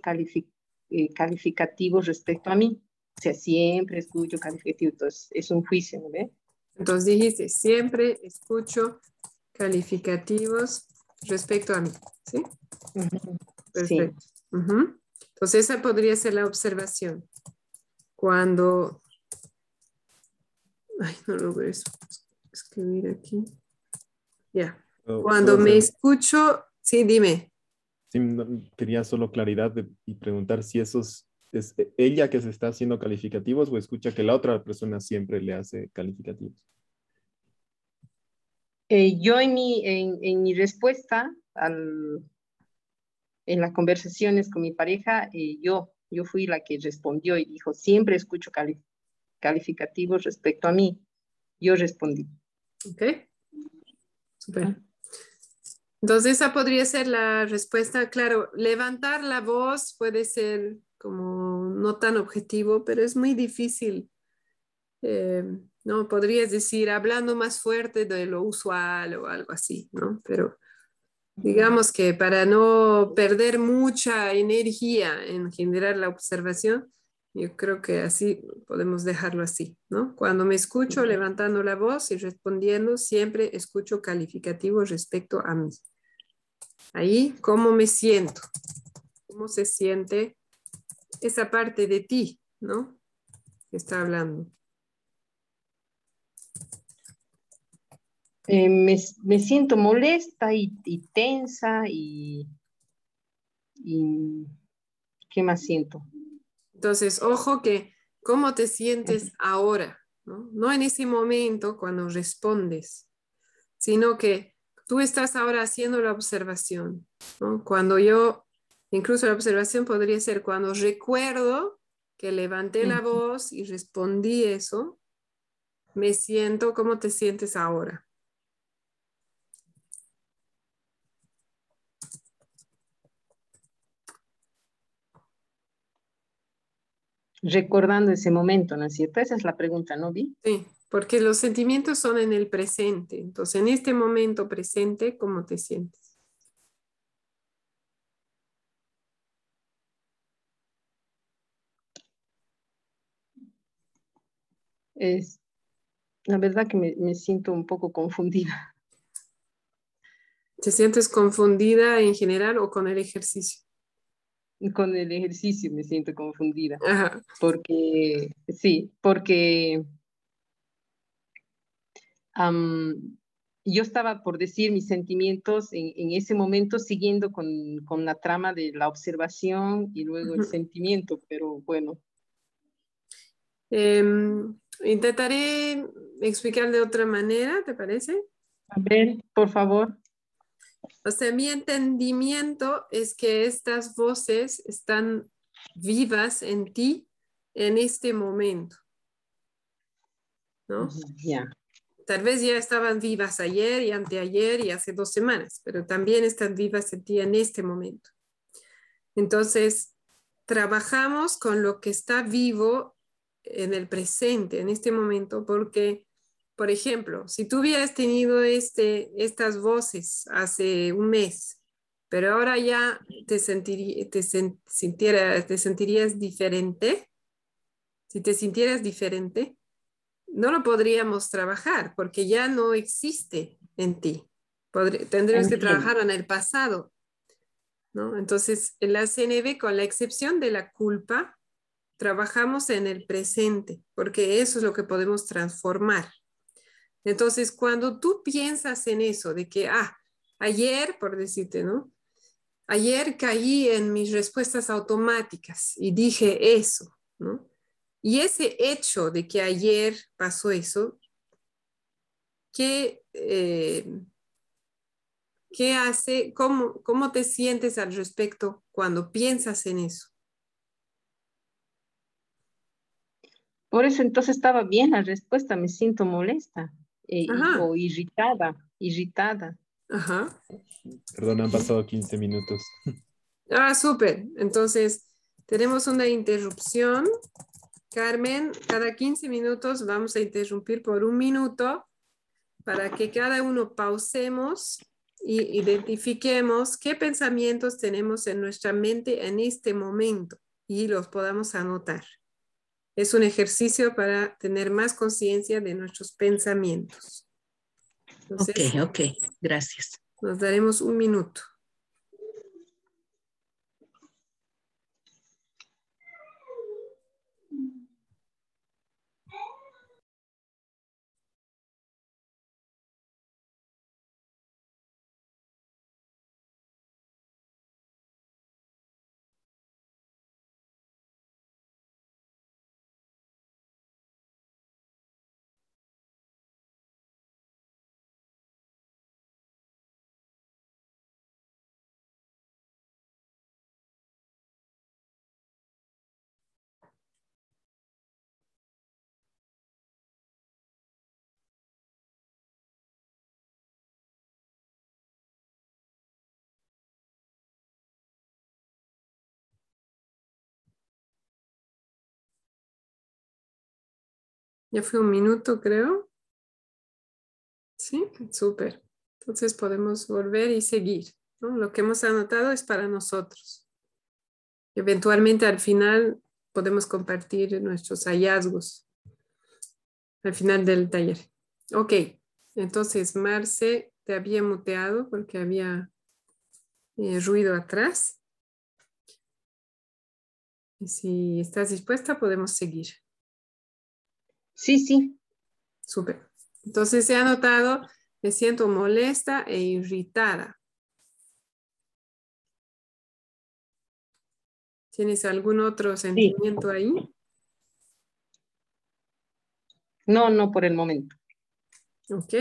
eh, calificativos respecto a mí. O sea, siempre escucho calificativos. Entonces, es un juicio, ¿no ve? Entonces dijiste, siempre escucho calificativos respecto a mí, ¿sí? Perfecto. Entonces, esa podría ser la observación. Cuando... Ay, no logro escribir aquí. Ya. Cuando me escucho Sí, dime. Sí, quería solo claridad y preguntar si esos es ella que se está haciendo calificativos o escucha que la otra persona siempre le hace calificativos. Eh, yo en mi, en, mi respuesta al, en las conversaciones con mi pareja, eh, yo, yo fui la que respondió y dijo, siempre escucho calificativos respecto a mí. Yo respondí. Ok. Super. Entonces esa podría ser la respuesta. Claro, levantar la voz puede ser como no tan objetivo, pero es muy difícil. Eh, no, podrías decir hablando más fuerte de lo usual o algo así, ¿no? Pero digamos que para no perder mucha energía en generar la observación, yo creo que así podemos dejarlo así, ¿no? Cuando me escucho levantando la voz y respondiendo, siempre escucho calificativos respecto a mí. Ahí, ¿cómo me siento? ¿Cómo se siente esa parte de ti, ¿no? Que está hablando. Eh, me, siento molesta y, tensa y, y, ¿qué más siento? Entonces, ojo que cómo te sientes ahora, ¿no? no en ese momento cuando respondes, sino que tú estás ahora haciendo la observación. Cuando yo, incluso la observación podría ser cuando recuerdo que levanté la voz y respondí eso, me siento, ¿cómo te sientes ahora? Recordando ese momento, ¿no es cierto? Esa es la pregunta, ¿no, Vi? Sí. Porque los sentimientos son en el presente. Entonces, en este momento presente, ¿cómo te sientes? Es, la verdad que me, siento un poco confundida. ¿Te sientes confundida en general o con el ejercicio? Con el ejercicio me siento confundida. Porque, sí, porque yo estaba por decir mis sentimientos en, ese momento siguiendo con, la trama de la observación y luego el sentimiento, pero bueno. Em, intentaré explicar de otra manera, ¿te parece? A ver, por favor. O sea, mi entendimiento es que estas voces están vivas en ti en este momento. ¿No? Ya. Tal vez ya estaban vivas ayer y anteayer y hace dos semanas, pero también están vivas en ti en este momento. Entonces, trabajamos con lo que está vivo en el presente, en este momento, porque, por ejemplo, si tú hubieras tenido este, estas voces hace un mes, pero ahora ya te, te, te sentirías diferente, si te sintieras diferente, no lo podríamos trabajar porque ya no existe en ti. tendríamos que trabajar en el pasado. ¿no? Entonces, en la CNV, con la excepción de la culpa, trabajamos en el presente, porque eso es lo que podemos transformar. Entonces, cuando tú piensas en eso, de que, ah, ayer, por decirte, ¿no? Ayer caí en mis respuestas automáticas y dije eso, ¿no? Y ese hecho de que ayer pasó eso, ¿qué, eh, ¿qué hace? Cómo, ¿Cómo te sientes al respecto cuando piensas en eso? Por eso entonces estaba bien la respuesta, me siento molesta eh, o irritada, irritada. Ajá. Perdón, han pasado 15 minutos. Ah, súper. Entonces, tenemos una interrupción. Carmen, cada 15 minutos vamos a interrumpir por un minuto para que cada uno pausemos y identifiquemos qué pensamientos tenemos en nuestra mente en este momento y los podamos anotar. Es un ejercicio para tener más conciencia de nuestros pensamientos. ok, ok, gracias. Nos daremos un minuto. Ya fue un minuto, creo. Sí, súper. Entonces podemos volver y seguir. Lo que hemos anotado es para nosotros. Eventualmente al final podemos compartir nuestros hallazgos al final del taller. Ok, entonces Marce, te había muteado porque había eh, ruido atrás. Y si estás dispuesta, podemos seguir. Sí, sí. Súper. Entonces se ha notado, me siento molesta e irritada. ¿Tienes algún otro sentimiento ahí? No, no por el momento. Ok.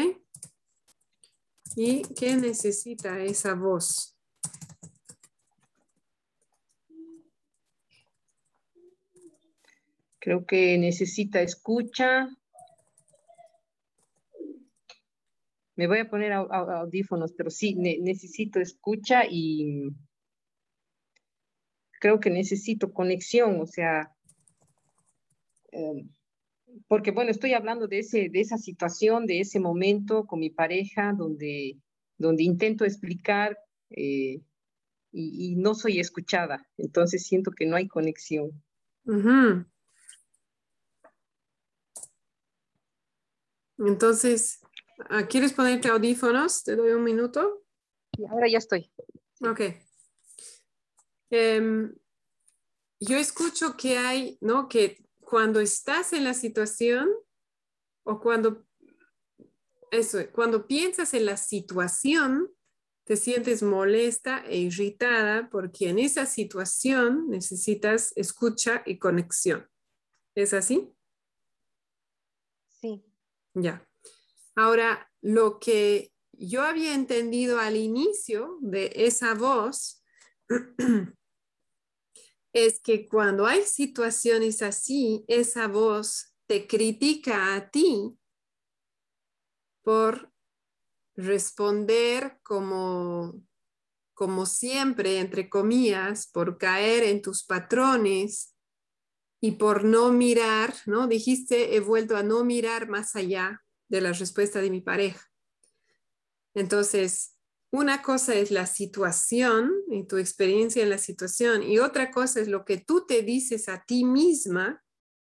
¿Y qué necesita esa voz? Creo que necesita escucha. Me voy a poner audífonos, pero sí, necesito escucha y creo que necesito conexión, o sea, em, porque bueno, estoy hablando de, ese, de esa situación, de ese momento con mi pareja, donde, donde intento explicar eh, y, no soy escuchada, entonces siento que no hay conexión. Entonces, ah, ¿quieres ponerte audífonos? Te doy un minuto. Y ahora ya estoy. Ok. Em, yo escucho que hay, ¿no? Que cuando estás en la situación o cuando, eso, cuando piensas en la situación, te sientes molesta e irritada porque en esa situación necesitas escucha y conexión. ¿Es así? Sí. Ya. Ahora, lo que yo había entendido al inicio de esa voz es que cuando hay situaciones así, esa voz te critica a ti por responder como, como siempre, entre comillas, por caer en tus patrones y por no mirar, ¿no? Dijiste, he vuelto a no mirar más allá de la respuesta de mi pareja. Entonces, una cosa es la situación y tu experiencia en la situación y otra cosa es lo que tú te dices a ti misma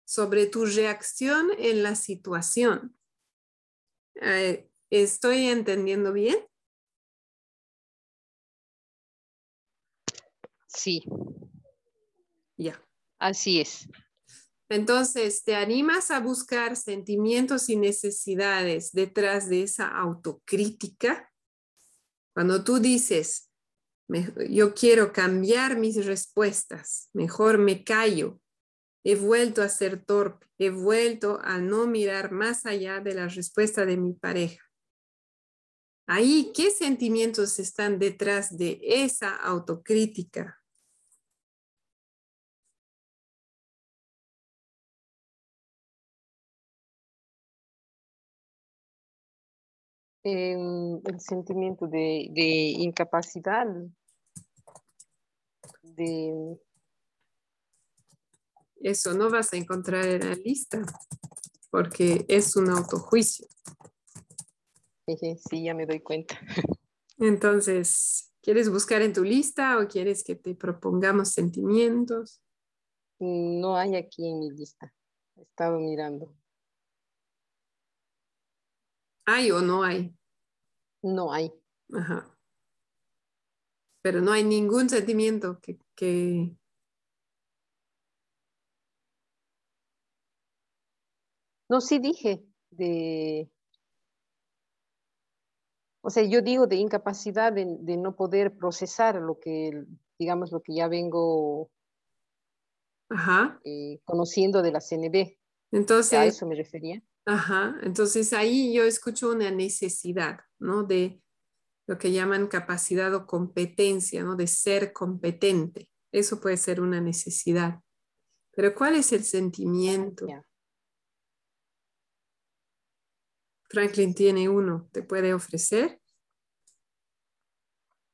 sobre tu reacción en la situación. Eh, ¿Estoy entendiendo bien? Sí. Así es. Entonces, te animas a buscar sentimientos y necesidades detrás de esa autocrítica. Cuando tú dices, yo quiero cambiar mis respuestas, mejor me callo, he vuelto a ser torpe, he vuelto a no mirar más allá de la respuesta de mi pareja. Ahí, ¿qué sentimientos están detrás de esa autocrítica? El, sentimiento de, incapacidad, de... Eso no vas a encontrar en la lista, porque es un autojuicio. Sí, ya me doy cuenta. Entonces, ¿quieres buscar en tu lista o quieres que te propongamos sentimientos? No hay aquí en mi lista. He estado mirando. ¿Hay o no hay? No hay. Ajá. Pero no hay ningún sentimiento que, que... No, sí dije de... O sea, yo digo de incapacidad de, no poder procesar lo que, digamos, lo que ya vengo Ajá. Eh, conociendo de la CNB. Entonces, a eso me refería. Ajá, entonces ahí yo escucho una necesidad, ¿no? De lo que llaman capacidad o competencia, ¿no? De ser competente. Eso puede ser una necesidad. Pero ¿cuál es el sentimiento? Franklin tiene uno, ¿te puede ofrecer?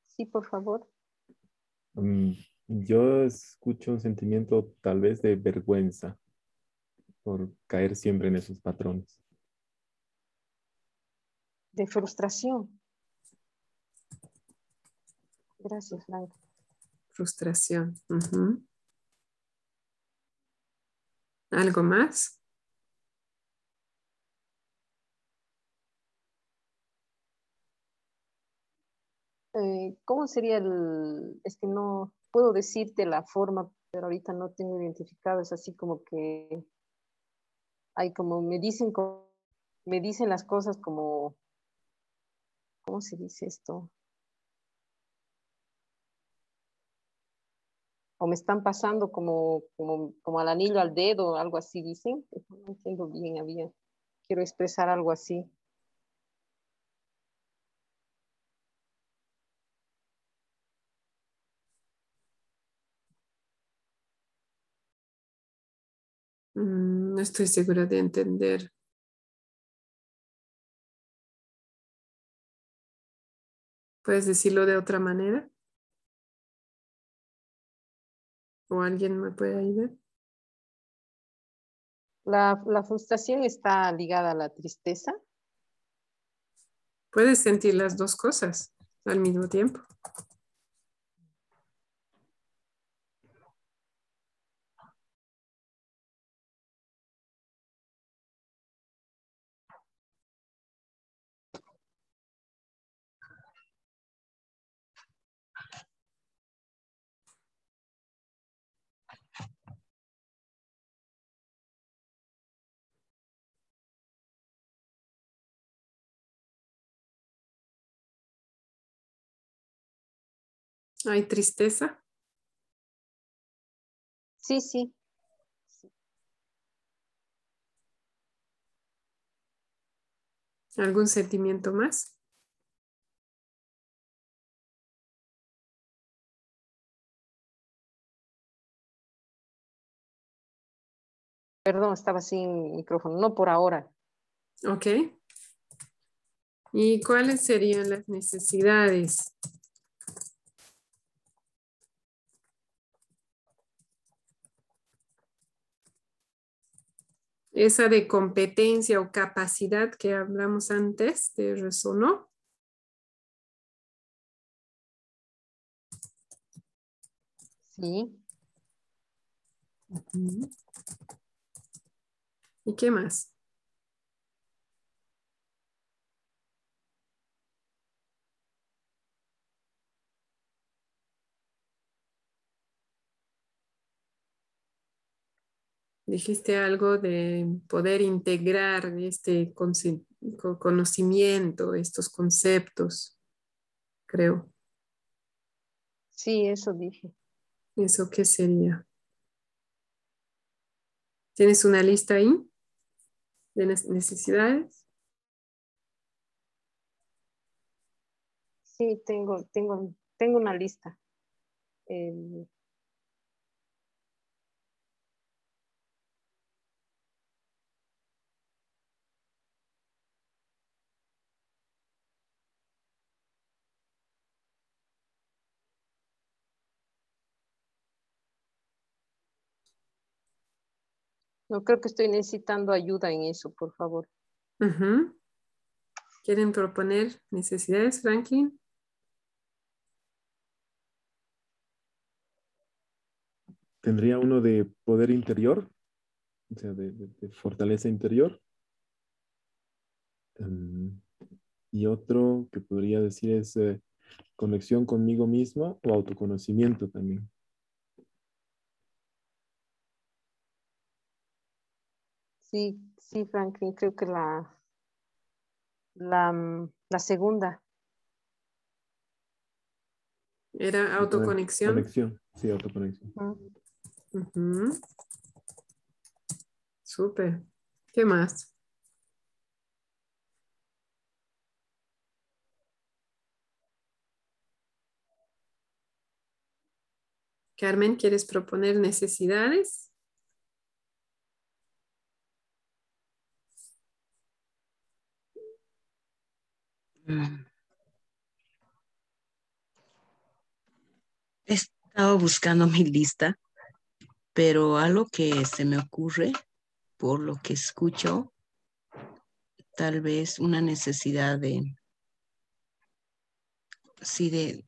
Sí, por favor. Mm, yo escucho un sentimiento tal vez de vergüenza por caer siempre en esos patrones. De frustración. Gracias, Frank. Frustración. ¿Algo más? Eh, ¿Cómo sería el...? Es que no puedo decirte la forma, pero ahorita no tengo identificado. Es así como que hay como me dicen, me dicen las cosas como, ¿cómo se dice esto? O me están pasando como, como, como al anillo al dedo, algo así dicen. No entiendo bien, había, quiero expresar algo así. Mm, no estoy segura de entender. ¿Puedes decirlo de otra manera? ¿O alguien me puede ayudar? La, la frustración está ligada a la tristeza. Puedes sentir las dos cosas al mismo tiempo. ¿Hay tristeza? Sí, sí. ¿Algún sentimiento más? Perdón, estaba sin micrófono. No por ahora. Ok. ¿Y cuáles serían las necesidades? Esa de competencia o capacidad que hablamos antes, ¿te resonó? Sí. ¿Y qué más? Dijiste algo de poder integrar este conocimiento, estos conceptos, creo. Sí, eso dije. ¿Eso qué sería? ¿Tienes una lista ahí de necesidades? Sí, tengo, tengo, tengo una lista. No creo que estoy necesitando ayuda en eso, por favor. ¿Quieren proponer necesidades, Franklin? Tendría uno de poder interior, o sea, de, fortaleza interior. Em, y otro que podría decir es eh, conexión conmigo mismo o autoconocimiento también. Sí, sí, Franklin, creo que la, la, mm, segunda. ¿Era autoconexión? Conexión, sí, autoconexión. Súper. ¿Qué más? Carmen, ¿quieres proponer necesidades? He estado buscando mi lista, pero algo que se me ocurre por lo que escucho, tal vez una necesidad de, sí, de,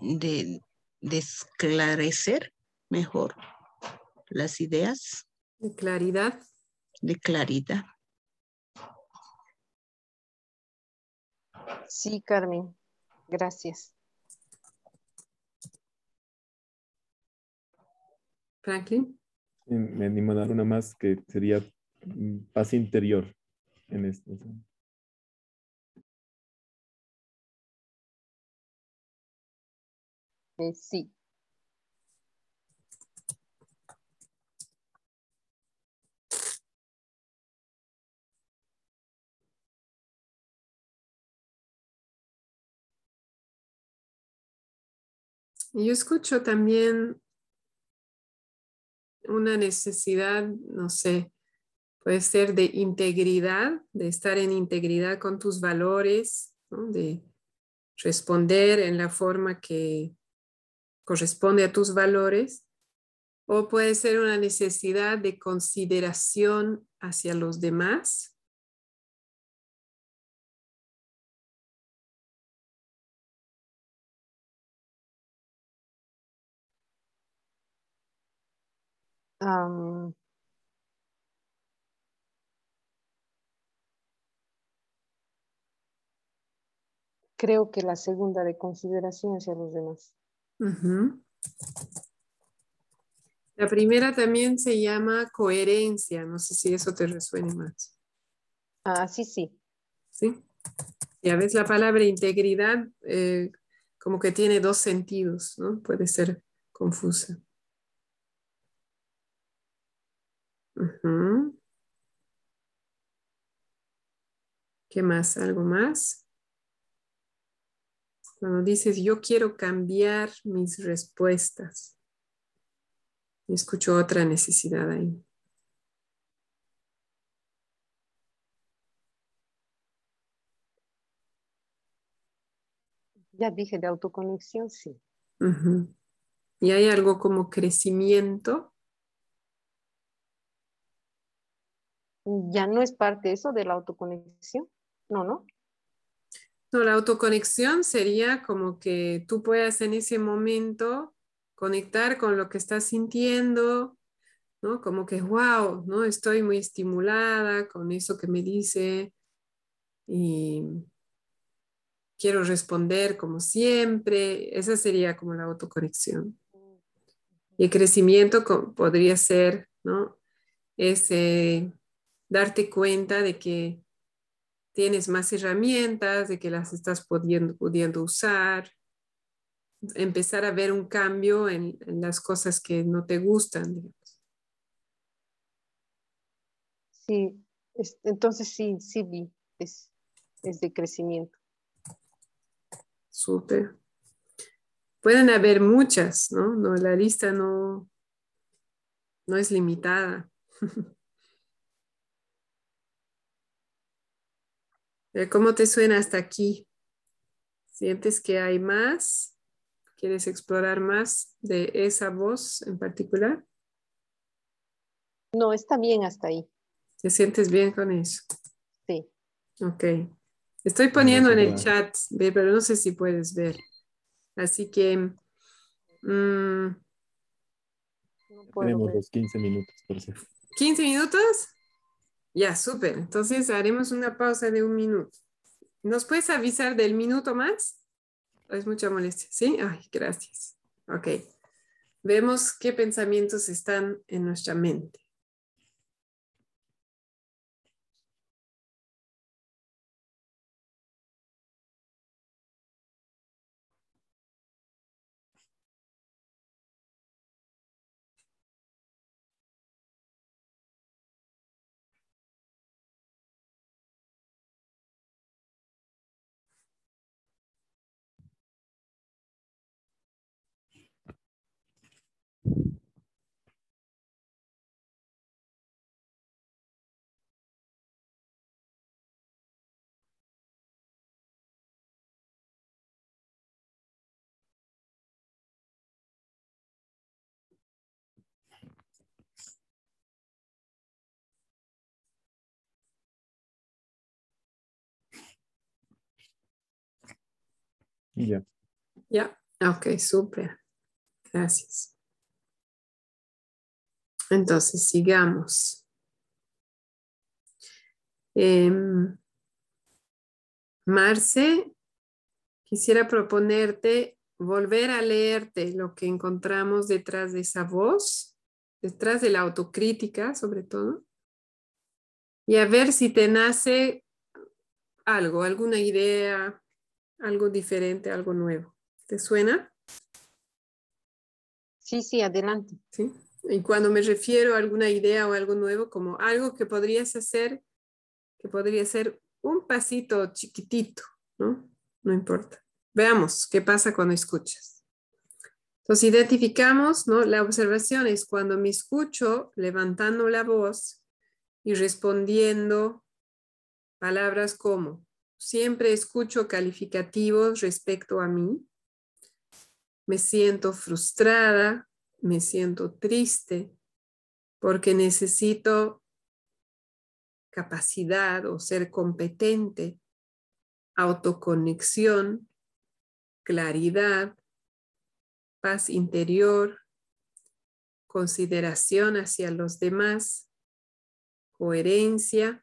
de, de esclarecer mejor las ideas. De claridad. De claridad. Sí, Carmen. Gracias. Franklin. Me animo a dar una más que sería paz interior en esto. Eh, sí. Yo escucho también una necesidad, no sé, puede ser de integridad, de estar en integridad con tus valores, de responder en la forma que corresponde a tus valores, o puede ser una necesidad de consideración hacia los demás, creo que la segunda de consideración hacia los demás. La primera también se llama coherencia, no sé si eso te resuene más. Ah, sí, sí. Sí. Ya ves la palabra integridad eh, como que tiene dos sentidos, ¿no? Puede ser confusa. ¿Qué más? ¿Algo más? Cuando dices, yo quiero cambiar mis respuestas. escucho otra necesidad ahí. Ya dije de autoconexión, sí. ¿Y hay algo como crecimiento? Ya no es parte eso de la autoconexión. No, no. No, la autoconexión sería como que tú puedas en ese momento conectar con lo que estás sintiendo, ¿no? Como que, wow, ¿no? Estoy muy estimulada con eso que me dice y quiero responder como siempre. Esa sería como la autoconexión. Y el crecimiento podría ser, ¿no? Ese darte cuenta de que tienes más herramientas, de que las estás pudiendo, pudiendo usar, empezar a ver un cambio en, las cosas que no te gustan. Sí, entonces sí, sí vi, es, es de crecimiento. Súper. Pueden haber muchas, ¿no? no la lista no, no es limitada. ¿Cómo te suena hasta aquí? ¿Sientes que hay más? ¿Quieres explorar más de esa voz en particular? No, está bien hasta ahí. ¿Te sientes bien con eso? Sí. Ok. Estoy poniendo en el chat, pero no sé si puedes ver. Así que... Mm, Tenemos los 15 minutos, por ¿15 minutos? Ya, súper. Entonces haremos una pausa de un minuto. ¿Nos puedes avisar del minuto más? Es mucha molestia, ¿sí? Ay, gracias. Ok. Vemos qué pensamientos están en nuestra mente. Ya. Ya, ok, súper. Gracias. Entonces, sigamos. Em, Marce, quisiera proponerte volver a leerte lo que encontramos detrás de esa voz, detrás de la autocrítica sobre todo, y a ver si te nace algo, alguna idea, algo diferente, algo nuevo. ¿Te suena? Sí, sí, adelante. Sí. Y cuando me refiero a alguna idea o algo nuevo, como algo que podrías hacer, que podría ser un pasito chiquitito, ¿no? No importa. Veamos qué pasa cuando escuchas. Entonces identificamos, ¿no? La observación es cuando me escucho levantando la voz y respondiendo palabras como Siempre escucho calificativos respecto a mí. Me siento frustrada, me siento triste porque necesito capacidad o ser competente, autoconexión, claridad, paz interior, consideración hacia los demás, coherencia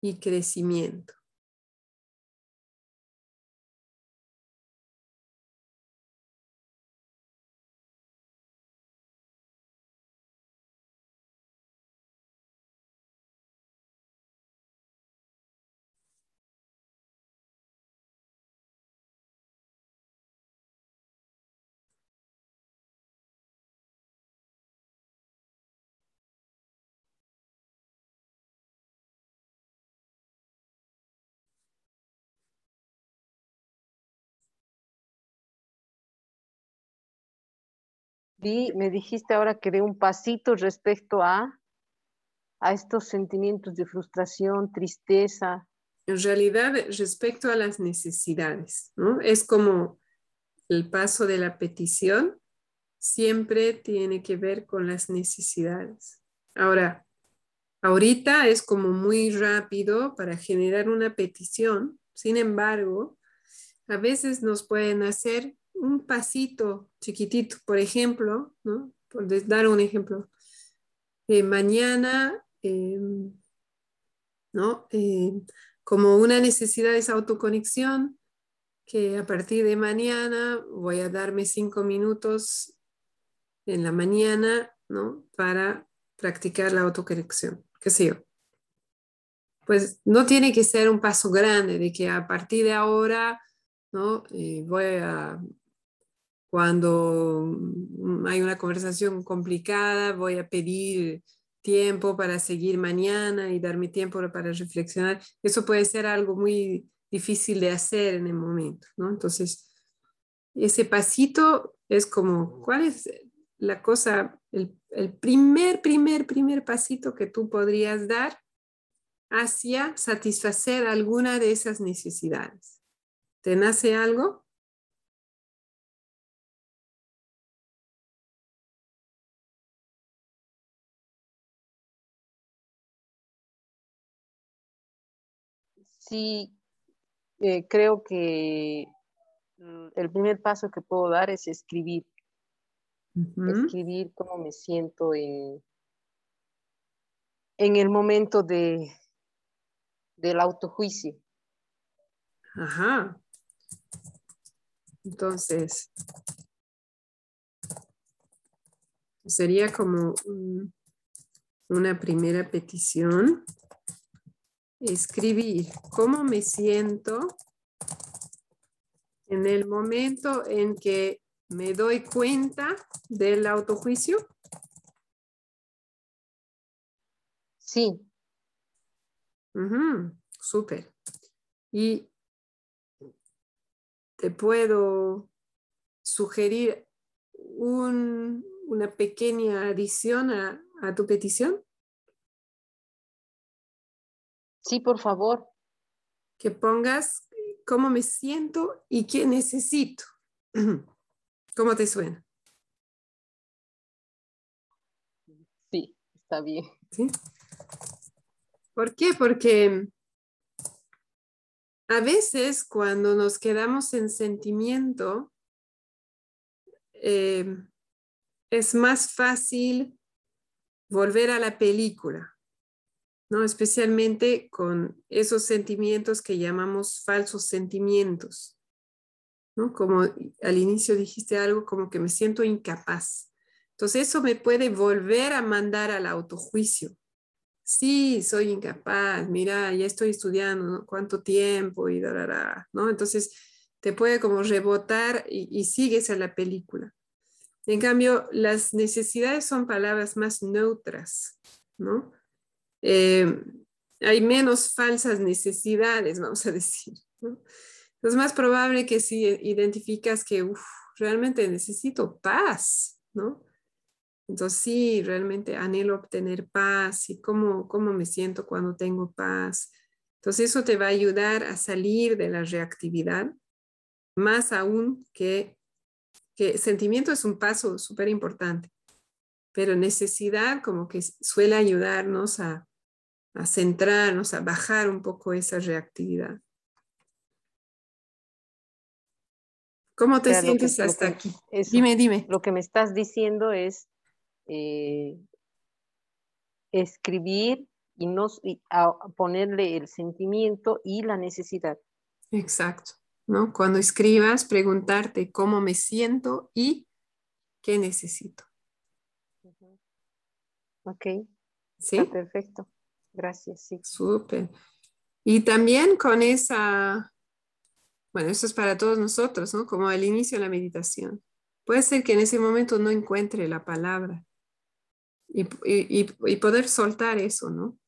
y crecimiento. Me dijiste ahora que de un pasito respecto a, a estos sentimientos de frustración, tristeza. En realidad, respecto a las necesidades, ¿no? Es como el paso de la petición, siempre tiene que ver con las necesidades. Ahora, ahorita es como muy rápido para generar una petición, sin embargo, a veces nos pueden hacer un pasito chiquitito, por ejemplo, ¿no? por dar un ejemplo, eh, mañana, em, ¿no? Em, como una necesidad esa autoconexión, que a partir de mañana voy a darme cinco minutos en la mañana, ¿no? Para practicar la autoconexión, qué sé yo. Pues no tiene que ser un paso grande de que a partir de ahora, ¿no? Eh, voy a, cuando hay una conversación complicada, voy a pedir tiempo para seguir mañana y darme tiempo para reflexionar. Eso puede ser algo muy difícil de hacer en el momento, ¿no? Entonces, ese pasito es como, ¿cuál es la cosa, el, primer, primer, primer pasito que tú podrías dar hacia satisfacer alguna de esas necesidades? ¿Te nace algo? Sí, eh, creo que el primer paso que puedo dar es escribir. Escribir cómo me siento en, en el momento de, del autojuicio. Ajá. Entonces, sería como una primera petición escribir cómo me siento en el momento en que me doy cuenta del autojuicio. Sí. Súper. Y te puedo sugerir una pequeña adición a tu petición. Sí, por favor. Que pongas cómo me siento y qué necesito. ¿Cómo te suena? Sí, está bien. ¿Por qué? Porque a veces cuando nos quedamos en sentimiento, eh, es más fácil volver a la película. ¿No? Especialmente con esos sentimientos que llamamos falsos sentimientos, ¿no? Como al inicio dijiste algo como que me siento incapaz. Entonces eso me puede volver a mandar al autojuicio. Sí, soy incapaz, mira, ya estoy estudiando, ¿no? ¿Cuánto tiempo? Y ¿no? Entonces te puede como rebotar y sigues a la película. En cambio, las necesidades son palabras más neutras, ¿no? Eh, hay menos falsas necesidades, vamos a decir. Es más probable que si identificas que realmente necesito paz, ¿no? Entonces sí, realmente anhelo obtener paz y cómo, cómo me siento cuando tengo paz. Entonces eso te va a ayudar a salir de la reactividad, más aún que, que sentimiento es un paso súper importante, pero necesidad como que suele ayudarnos a, a centrarnos, a bajar un poco esa reactividad. ¿Cómo te sientes hasta aquí? dime, dime. Lo que me estás diciendo es eh, escribir y, no, ponerle el sentimiento y la necesidad. Exacto. ¿no? Cuando escribas, preguntarte cómo me siento y qué necesito. Ok. Sí. perfecto. Gracias, sí. Súper. Y también con esa, bueno, eso es para todos nosotros, ¿no? Como al inicio de la meditación. Puede ser que en ese momento no encuentre la palabra y, y, poder soltar eso, ¿no?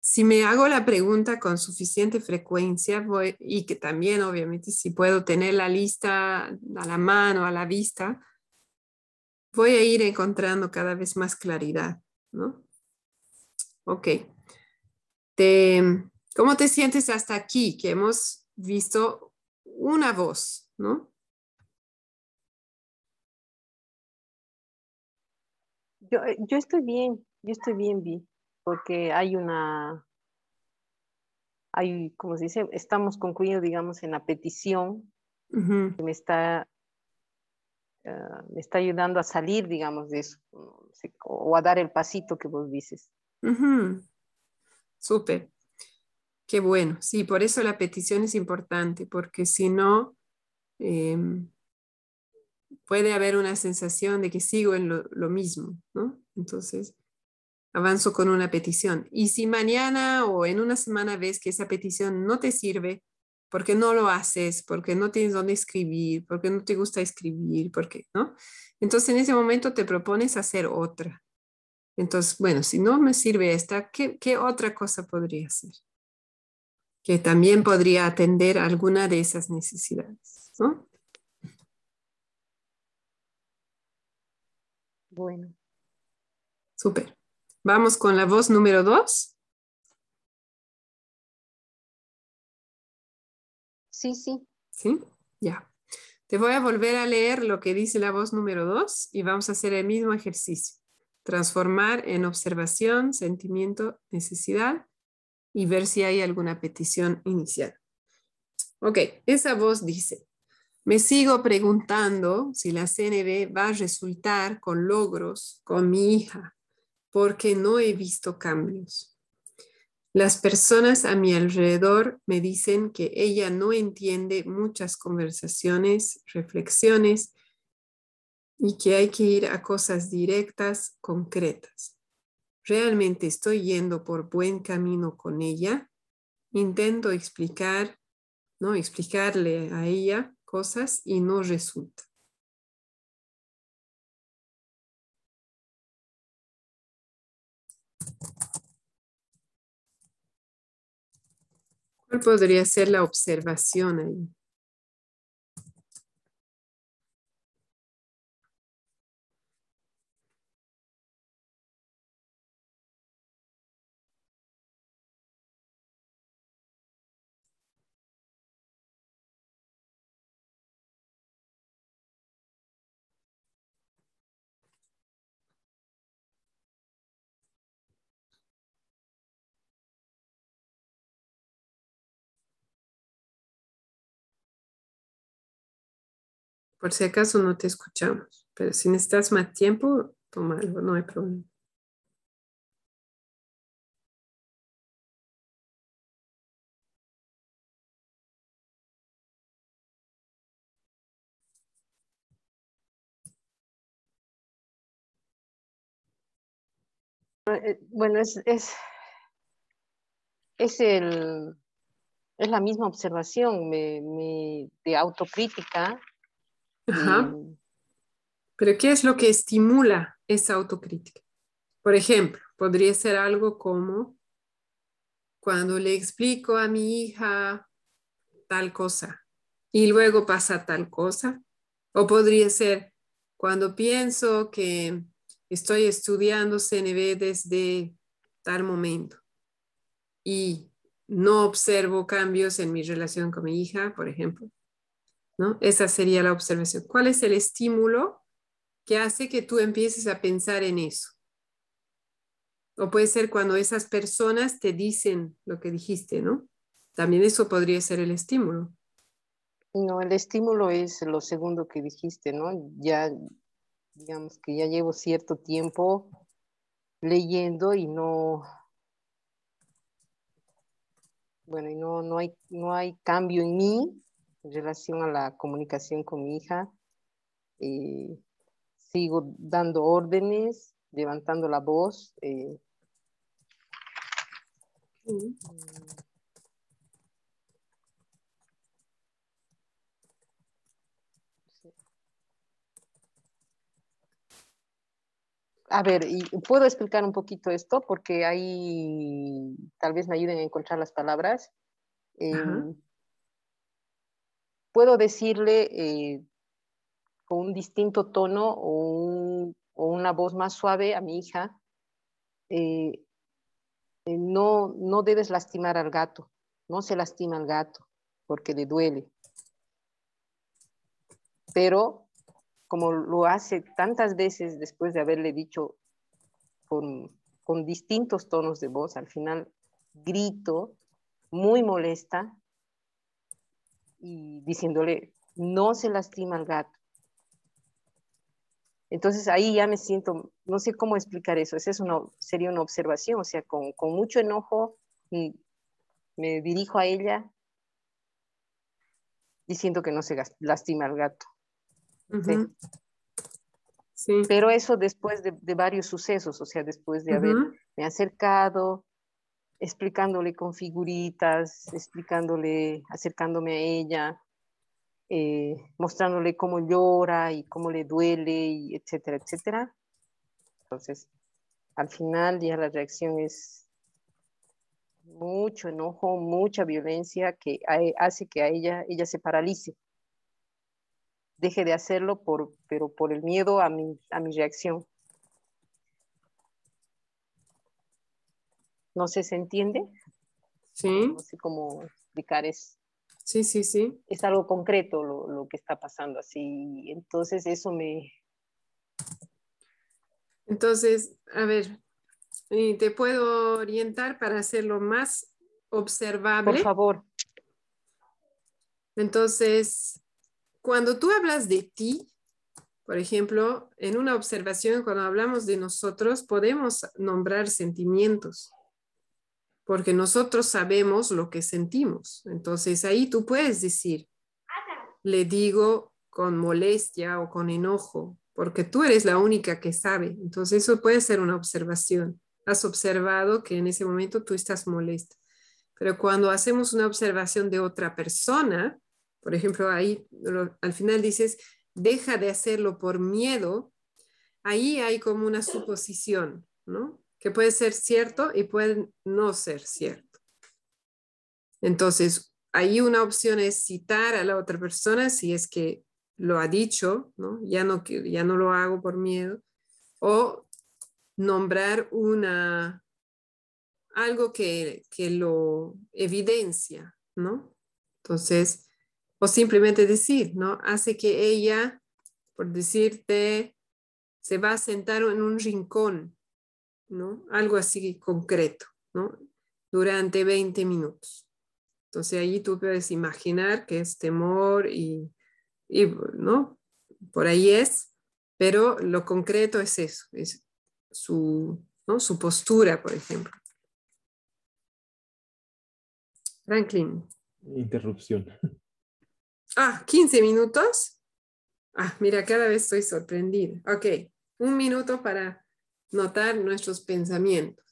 Si me hago la pregunta con suficiente frecuencia voy, y que también obviamente si puedo tener la lista a la mano, a la vista, voy a ir encontrando cada vez más claridad, ¿no? Ok. ¿Cómo te sientes hasta aquí? Que hemos visto una voz, ¿no? Yo, eh, yo estoy bien, yo estoy bien, Vi, porque hay una, hay, como se dice, estamos concluyendo, digamos, en la petición que me está ah, me está ayudando a salir, digamos, de eso, o a dar el pasito que vos dices. Súper. Qué bueno. Sí, por eso la petición es importante, porque si no, em, puede haber una sensación de que sigo en lo, mismo, ¿no? Entonces, avanzo con una petición. Y si mañana o en una semana ves que esa petición no te sirve, porque no lo haces, porque no tienes dónde escribir, porque no te gusta escribir, porque, ¿no? Entonces, en ese momento te propones hacer otra. Entonces, bueno, si no me sirve esta, ¿qué, qué otra cosa podría hacer? Que también podría atender alguna de esas necesidades, ¿no? Bueno. Súper. Vamos con la voz número dos. Sí, sí. Sí, ya. Te voy a volver a leer lo que dice la voz número dos y vamos a hacer el mismo ejercicio. Transformar en observación, sentimiento, necesidad y ver si hay alguna petición inicial. Ok, esa voz dice, me sigo preguntando si la CNB va a resultar con logros con mi hija, porque no he visto cambios. Las personas a mi alrededor me dicen que ella no entiende muchas conversaciones, reflexiones y que hay que ir a cosas directas, concretas. ¿Realmente estoy yendo por buen camino con ella? Intento explicar, ¿no? Explicarle a ella cosas y no resulta. ¿Cuál podría ser la observación ahí? Por si acaso no te escuchamos, pero si necesitas más tiempo, tómalo, no hay problema. Eh, bueno, es, es, es, el, es la misma observación me, de autocrítica Ajá. Pero ¿qué es lo que estimula esa autocrítica? Por ejemplo, podría ser algo como cuando le explico a mi hija tal cosa y luego pasa tal cosa. O podría ser cuando pienso que estoy estudiando CNB desde tal momento y no observo cambios en mi relación con mi hija, por ejemplo. ¿No? Esa sería la observación. ¿Cuál es el estímulo que hace que tú empieces a pensar en eso? O puede ser cuando esas personas te dicen lo que dijiste, ¿no? También eso podría ser el estímulo. No, el estímulo es lo segundo que dijiste, ¿no? Ya, digamos que ya llevo cierto tiempo leyendo y no, bueno, y no, no, hay, no hay cambio en mí en relación a la comunicación con mi hija. Eh, sigo dando órdenes, levantando la voz. Eh. A ver, y puedo explicar un poquito esto porque ahí tal vez me ayuden a encontrar las palabras. Puedo decirle eh, con un distinto tono o, una voz más suave a mi hija, eh, eh, no, no debes lastimar al gato, no se lastima al gato porque le duele. Pero como lo hace tantas veces después de haberle dicho con, con distintos tonos de voz, al final grito, muy molesta, y diciéndole, no se lastima al gato. Entonces ahí ya me siento, no sé cómo explicar eso, esa es una, sería una observación, o sea, con, con mucho enojo mm, me dirijo a ella diciendo que no se lastima al gato. ¿sí? Pero eso después de, varios sucesos, o sea, después de haberme acercado, explicándole con figuritas, explicándole, acercándome a ella, eh, mostrándole cómo llora y cómo le duele, y etcétera, etcétera. Entonces, al final ya la reacción es mucho enojo, mucha violencia que hace que a ella, ella se paralice. Deje de hacerlo, por, pero por el miedo a mi, a mi reacción. No sé, ¿se entiende? Sí. No sé cómo explicar eso. Sí, sí, sí. Es algo concreto lo, lo que está pasando así. Entonces eso me... Entonces, a ver, te puedo orientar para hacerlo más observable. Por favor. Entonces, cuando tú hablas de ti, por ejemplo, en una observación, cuando hablamos de nosotros, podemos nombrar sentimientos porque nosotros sabemos lo que sentimos. Entonces ahí tú puedes decir, le digo con molestia o con enojo, porque tú eres la única que sabe. Entonces eso puede ser una observación. Has observado que en ese momento tú estás molesta. Pero cuando hacemos una observación de otra persona, por ejemplo, ahí al final dices, deja de hacerlo por miedo, ahí hay como una suposición, ¿no? Que puede ser cierto y puede no ser cierto. Entonces, ahí una opción es citar a la otra persona si es que lo ha dicho, ¿no? Ya no, ya no lo hago por miedo, o nombrar una, algo que, que lo evidencia, ¿no? Entonces, o simplemente decir, ¿no? Hace que ella, por decirte, se va a sentar en un rincón ¿no? Algo así concreto, ¿no? Durante 20 minutos. Entonces ahí tú puedes imaginar que es temor y, ¿no? Por ahí es, pero lo concreto es eso, es su, ¿no? su postura, por ejemplo. Franklin. Interrupción. Ah, 15 minutos. Ah, mira, cada vez estoy sorprendida. Ok, un minuto para notar nuestros pensamientos.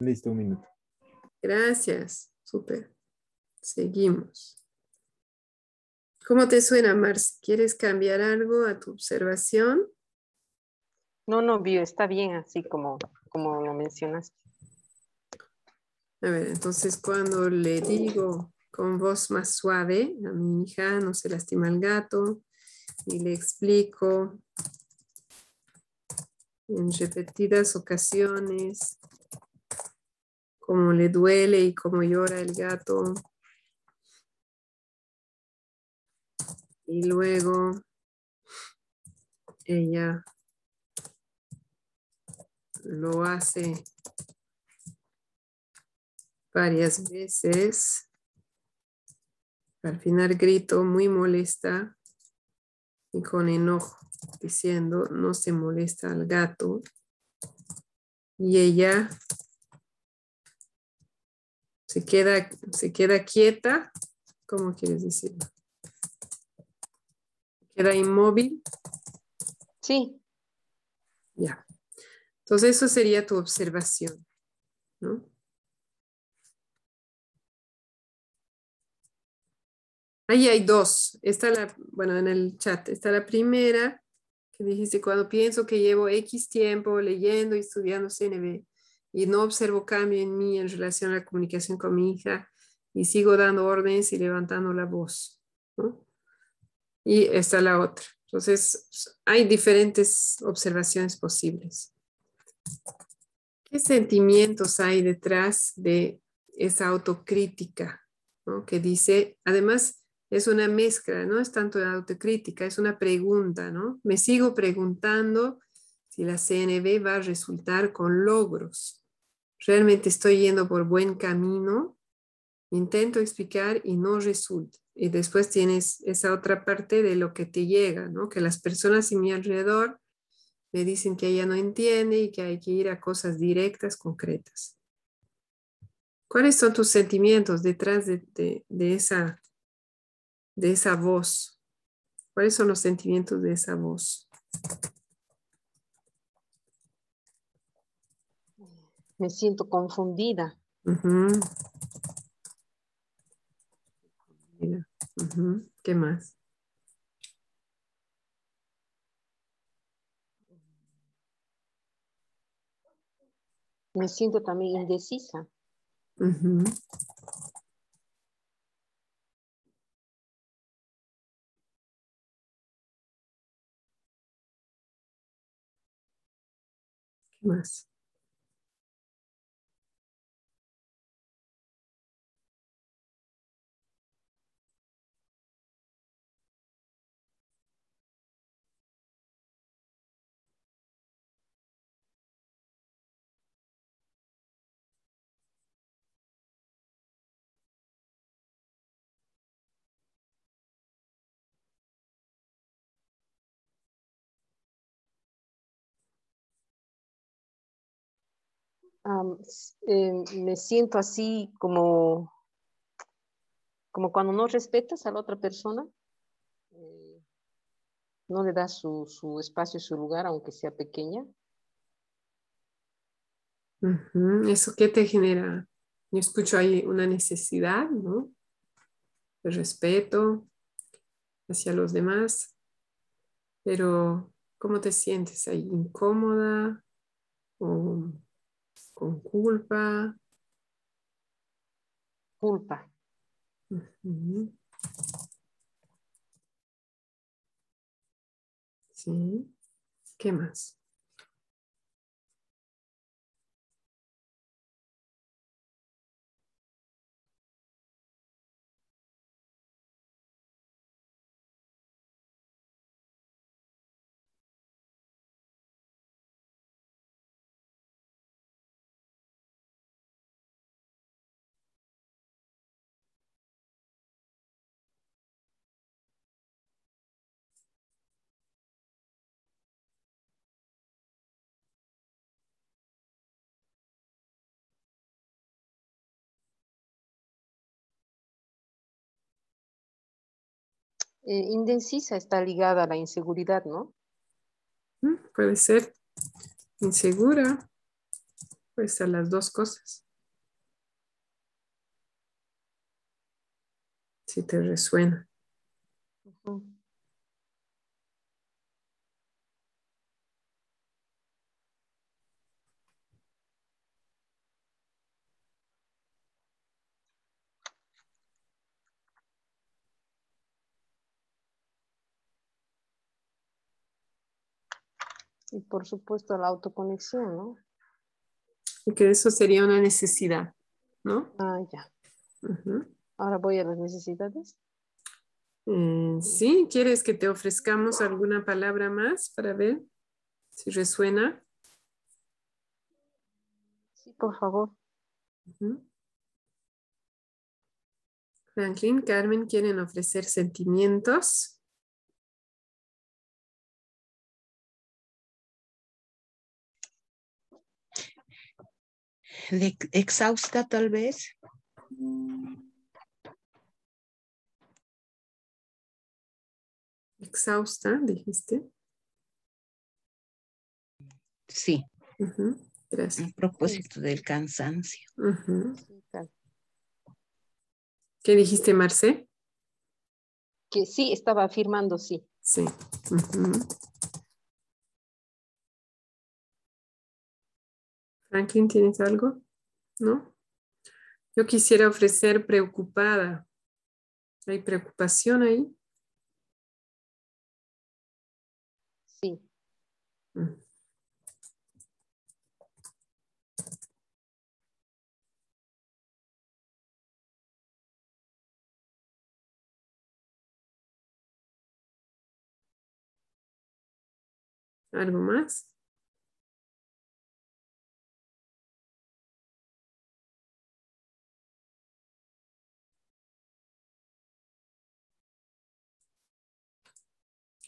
Listo, un minuto. Gracias, súper. Seguimos. ¿Cómo te suena, Marci? ¿Quieres cambiar algo a tu observación? No, no, Bio, está bien así como, como lo mencionaste. A ver, entonces cuando le digo con voz más suave a mi hija, no se lastima el gato, y le explico en repetidas ocasiones cómo le duele y cómo llora el gato. Y luego ella lo hace varias veces. Al final grito muy molesta y con enojo, diciendo no se molesta al gato. Y ella se queda, se queda quieta, ¿cómo quieres decirlo? ¿Queda inmóvil? Sí. Ya. Entonces eso sería tu observación, ¿no? Ahí hay dos. Está la, bueno, en el chat, está la primera que dijiste, cuando pienso que llevo X tiempo leyendo y estudiando CNB y no observo cambio en mí en relación a la comunicación con mi hija y sigo dando órdenes y levantando la voz. Y está la otra. Entonces, hay diferentes observaciones posibles. ¿Qué sentimientos hay detrás de esa autocrítica? Que dice, además, es una mezcla, no es tanto de autocrítica, es una pregunta, ¿no? Me sigo preguntando si la CNB va a resultar con logros. ¿Realmente estoy yendo por buen camino? Intento explicar y no resulta. Y después tienes esa otra parte de lo que te llega, ¿no? Que las personas en mi alrededor me dicen que ella no entiende y que hay que ir a cosas directas, concretas. ¿Cuáles son tus sentimientos detrás de, de esa de esa voz? ¿Cuáles son los sentimientos de esa voz? Me siento confundida. ¿Qué más? Me siento también indecisa. más. Eh, me siento así como, como cuando no respetas a la otra persona, eh, no le das su, su espacio, su lugar, aunque sea pequeña. ¿Eso qué te genera? Yo escucho ahí una necesidad, ¿no? De respeto hacia los demás, pero ¿cómo te sientes ahí? ¿Incómoda? ¿O con culpa. Culpa. Sí. ¿Qué más? Eh, indecisa está ligada a la inseguridad, ¿no? Mm, puede ser insegura, puede ser las dos cosas. Si te resuena. Y por supuesto la autoconexión, ¿no? Y que eso sería una necesidad, ¿no? Ah, ya. Ahora voy a las necesidades. Eh, sí, ¿quieres que te ofrezcamos alguna palabra más para ver si resuena? Sí, por favor. Franklin, Carmen, ¿quieren ofrecer sentimientos? De exhausta tal vez. Exhausta, dijiste. Sí. Gracias. A propósito del cansancio. ¿Qué dijiste, Marce? Que sí, estaba afirmando sí. Sí. Ujú. Franklin, ¿tienes algo? ¿No? Yo quisiera ofrecer preocupada. ¿Hay preocupación ahí? Sí. Mm. ¿Algo más?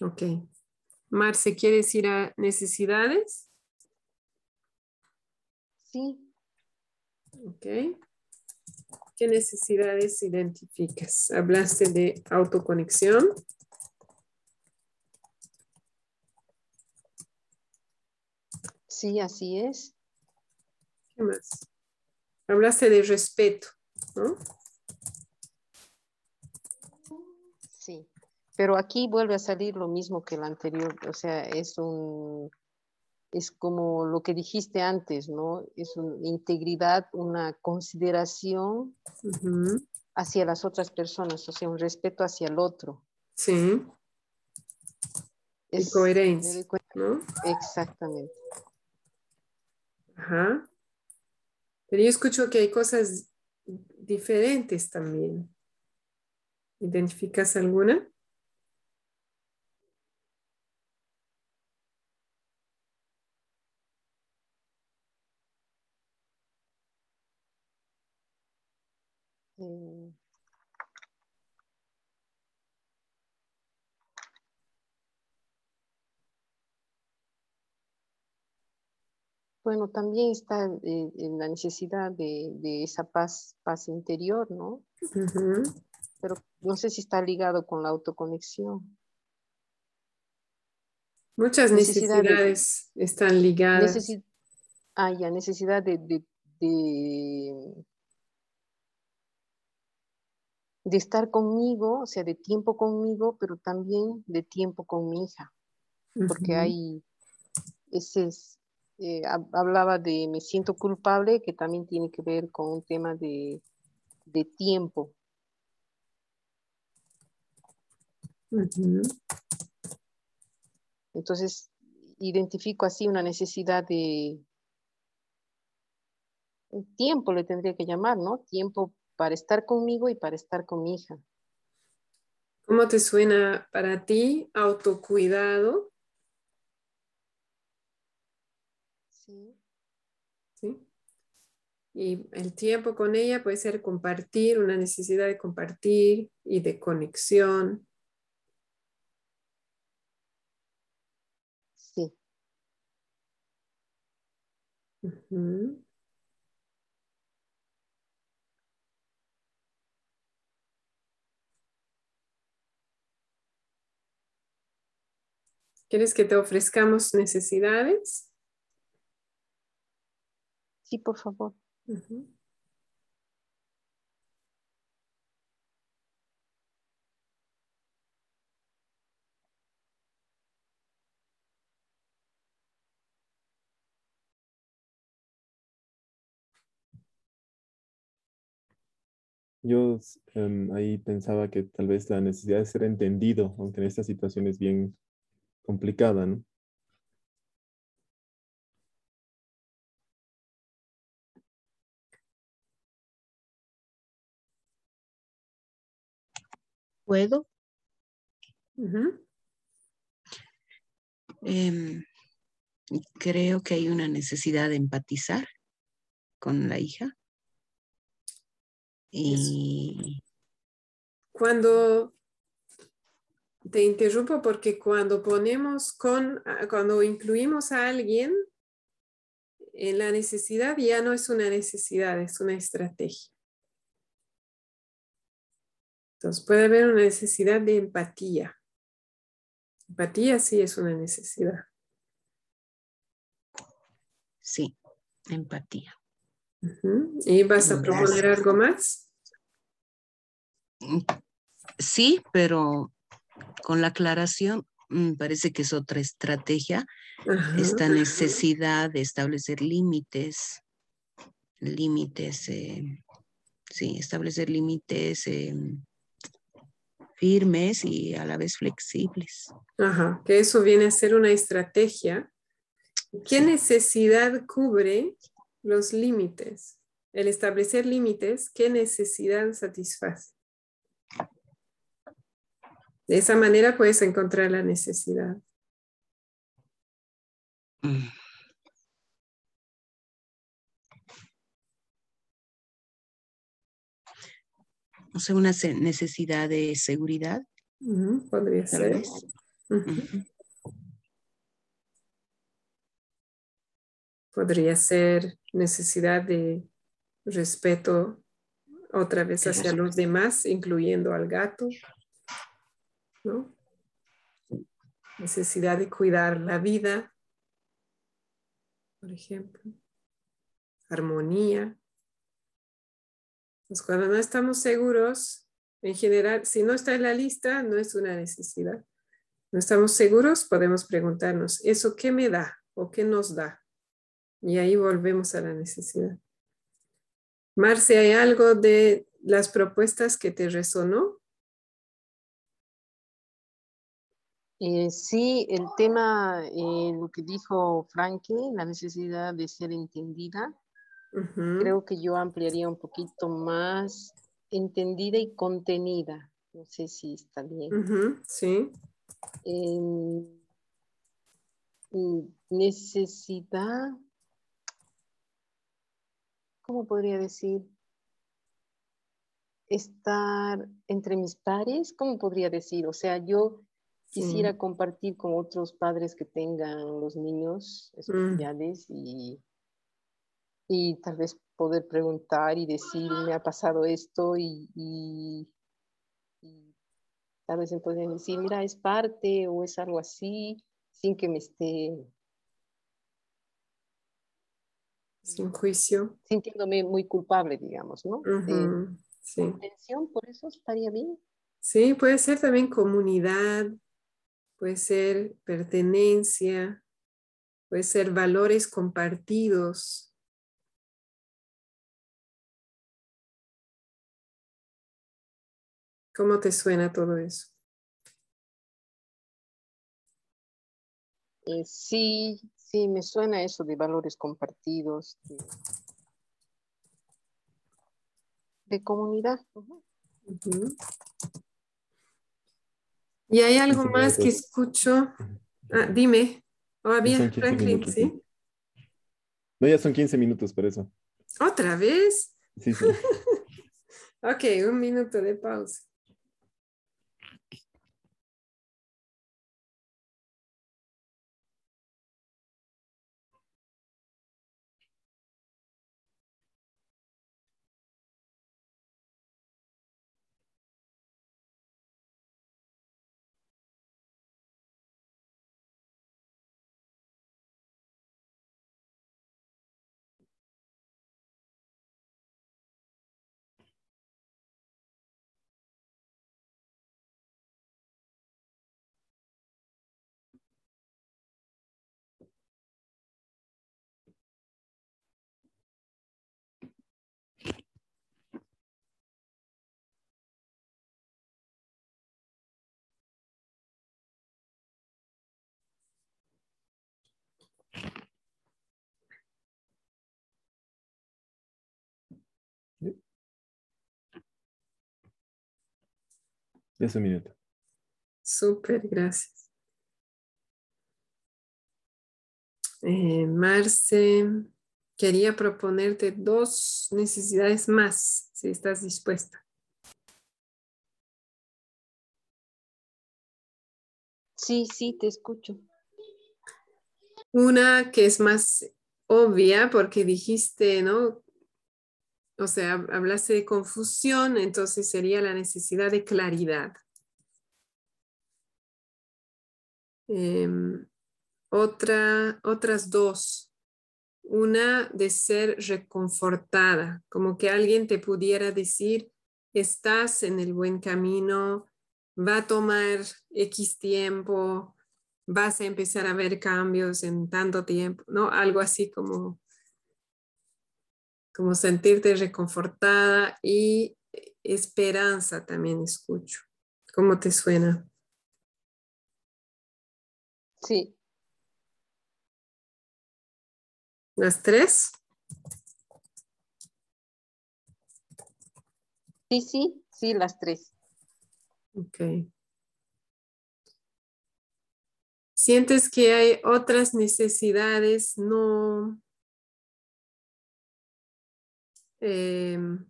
Ok. Marce, ¿quieres ir a necesidades? Sí. Ok. ¿Qué necesidades identificas? Hablaste de autoconexión. Sí, así es. ¿Qué más? Hablaste de respeto, ¿no? Sí. Pero aquí vuelve a salir lo mismo que el anterior. O sea, es un es como lo que dijiste antes, ¿no? Es una integridad, una consideración hacia las otras personas, o sea, un respeto hacia el otro. Sí, Es- coherencia, ¿no? Exactamente. Ajá. Pero yo escucho que hay cosas diferentes también. ¿Identificas alguna? Eh, Bueno, también está eh, en la necesidad de, de esa paz, paz interior, ¿no? Pero no sé si está ligado con la autoconexión. Muchas Necesidad de- necesidades están ligadas. Necesi- ah, ya, necesidad de, de, de, de estar conmigo, o sea, de tiempo conmigo, pero también de tiempo con mi hija, porque hay ese, es- eh, hab- hablaba de me siento culpable, que también tiene que ver con un tema de, de tiempo. Entonces, identifico así una necesidad de tiempo, le tendría que llamar, ¿no? Tiempo para estar conmigo y para estar con mi hija. ¿Cómo te suena para ti autocuidado? Sí. ¿Sí? Y el tiempo con ella puede ser compartir, una necesidad de compartir y de conexión. Sí. ¿Quieres que te ofrezcamos necesidades? Sí, por favor. Yo em, ahí pensaba que tal vez la necesidad de ser entendido, aunque en esta situación es bien complicada, ¿no? ¿Puedo? Em, creo que hay una necesidad de empatizar con la hija. Y Cuando te interrumpo porque cuando ponemos con, ah, cuando incluimos a alguien en la necesidad ya no es una necesidad, es una estrategia. Entonces puede haber una necesidad de empatía. Empatía sí es una necesidad. sí, empatía. ¿Y vas a proponer Gracias. algo más? sí, pero con la aclaración, mm, parece que es otra estrategia, esta necesidad de establecer límites, límites, eh, sí, establecer límites em, firmes y a la vez flexibles. Ajá, que eso viene a ser una estrategia. ¿Qué necesidad cubre los límites? El establecer límites, ¿qué necesidad satisface? De esa manera puedes encontrar la necesidad. Mm. Sea, una necesidad de seguridad. podría ser. Podría ser necesidad de respeto otra vez hacia los demás, incluyendo al gato. ¿no? Necesidad de cuidar la vida, por ejemplo. Armonía. Pues cuando no estamos seguros, en general, si no está en la lista, no es una necesidad. No estamos seguros, podemos preguntarnos, ¿eso qué me da o qué nos da? Y ahí volvemos a la necesidad. Marce, ¿hay algo de las propuestas que te resonó? Eh, sí, el tema, eh, lo que dijo Frankie, la necesidad de ser entendida, creo que yo ampliaría un poquito más entendida y contenida. No sé si está bien. sí. Em, necesidad, ¿cómo podría decir? Estar entre mis pares, ¿cómo podría decir? O sea, yo Quisiera compartir con otros padres que tengan los niños mm. especiales y, y tal vez poder preguntar y decir, me ha pasado esto y, y, tal vez entonces decir, mira, es parte o es algo así, sin que me esté... Sin juicio. Sintiéndome muy culpable, digamos, ¿no? sí. por eso estaría bien. Sí, puede ser también comunidad, puede ser pertenencia, puede ser valores compartidos. ¿Cómo te suena todo eso? Eh, sí, sí, me suena eso de valores compartidos, de, comunidad. Y hay algo más que escucho. Ah, dime. Oh, bien, Franklin, ¿sí? No, ya son 15 minutos por eso. ¿Otra vez? Sí, sí. ok, un minuto de pausa. Es un minuto. Súper, gracias. Eh, Marce, quería proponerte dos necesidades más, si estás dispuesta. Sí, sí, te escucho. Una que es más obvia porque dijiste, ¿no? O sea, hablaste de confusión, entonces sería la necesidad de claridad. Em, otra, otras dos. Una de ser reconfortada, como que alguien te pudiera decir, estás en el buen camino, va a tomar X tiempo, vas a empezar a ver cambios en tanto tiempo, ¿no? Algo así como, como sentirte reconfortada y esperanza también escucho. ¿Cómo te suena? Sí. ¿Las tres? Sí, sí, sí, las tres. Ok. ¿Sientes que hay otras necesidades no em,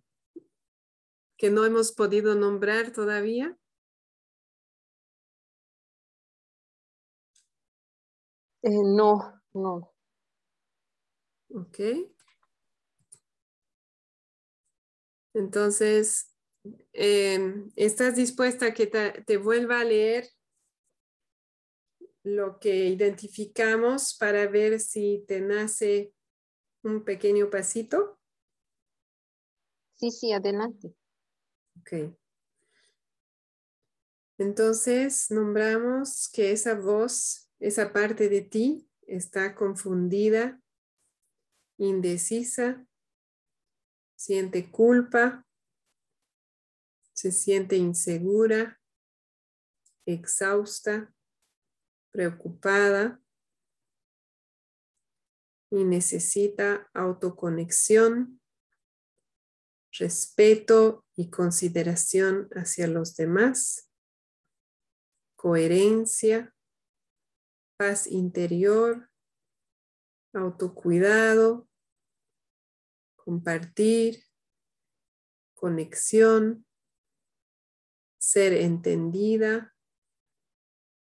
que no hemos podido nombrar todavía? Eh, no, no. Ok. Entonces, em, ¿estás dispuesta a que te, vuelva a leer lo que identificamos para ver si te nace un pequeño pasito? Sí, sí, adelante. Ok. Entonces, nombramos que esa voz esa parte de ti está confundida, indecisa, siente culpa, se siente insegura, exhausta, preocupada y necesita autoconexión, respeto y consideración hacia los demás, coherencia, paz interior, autocuidado, compartir, conexión, ser entendida,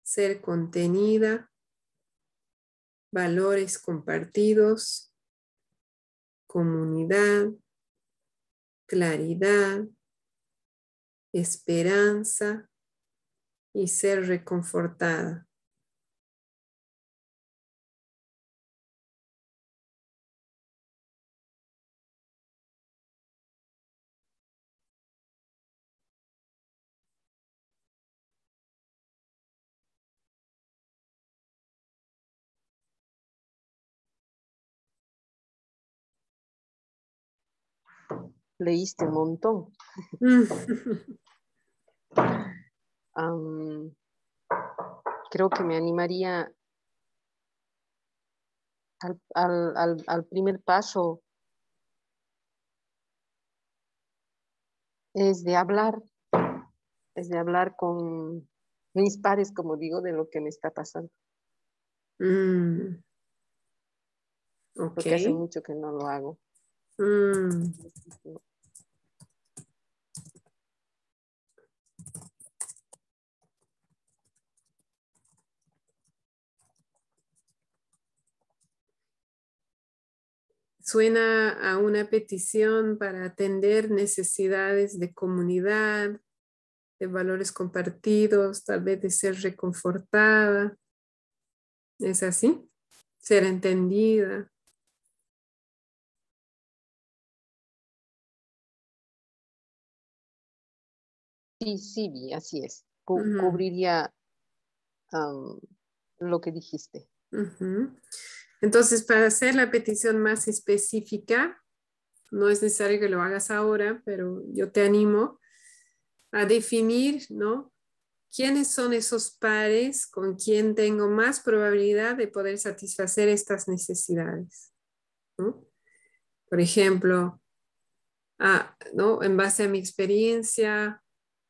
ser contenida, valores compartidos, comunidad, claridad, esperanza y ser reconfortada. Leíste un montón. creo que me animaría al, primer paso es de hablar, es de hablar con mis pares, como digo, de lo que me está pasando. Mm. Porque hace mucho que no lo hago. Mm. Suena a una petición para atender necesidades de comunidad, de valores compartidos, tal vez de ser reconfortada. ¿Es así? Ser entendida. Sí, sí, así es. Cubriría lo que dijiste. Entonces, para hacer la petición más específica, no es necesario que lo hagas ahora, pero yo te animo a definir, ¿no? ¿Quiénes son esos pares con quien tengo más probabilidad de poder satisfacer estas necesidades? Por ejemplo, ah, ¿no? en base a mi experiencia,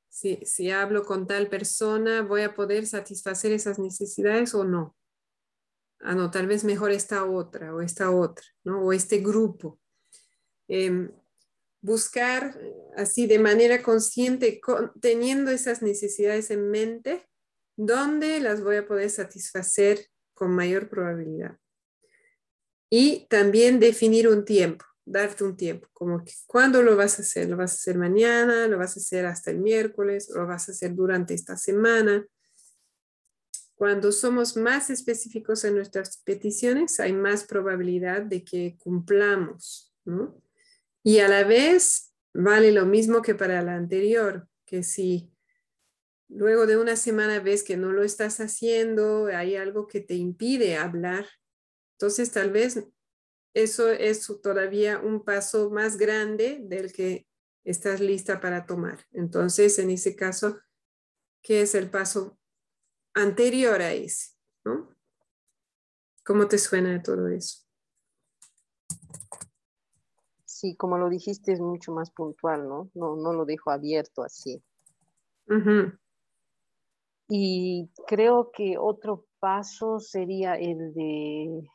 si, hablo con tal persona, voy a poder satisfacer esas necesidades o no. Ah, tal vez mejor esta otra o esta otra, ¿no? O este grupo. Em, buscar así de manera consciente, teniendo esas necesidades en mente, dónde las voy a poder satisfacer con mayor probabilidad. Y también definir un tiempo darte un tiempo, como que cuándo lo vas a hacer, lo vas a hacer mañana, lo vas a hacer hasta el miércoles, lo vas a hacer durante esta semana. Cuando somos más específicos en nuestras peticiones, hay más probabilidad de que cumplamos, ¿no? Y a la vez vale lo mismo que para la anterior, que si luego de una semana ves que no lo estás haciendo, hay algo que te impide hablar, entonces tal vez eso es todavía un paso más grande del que estás lista para tomar. Entonces, en ese caso, ¿qué es el paso anterior a ese? ¿Cómo te suena todo eso? Sí, como lo dijiste, es mucho más puntual, ¿no? No, no lo dejo abierto así. Y creo que otro paso sería el de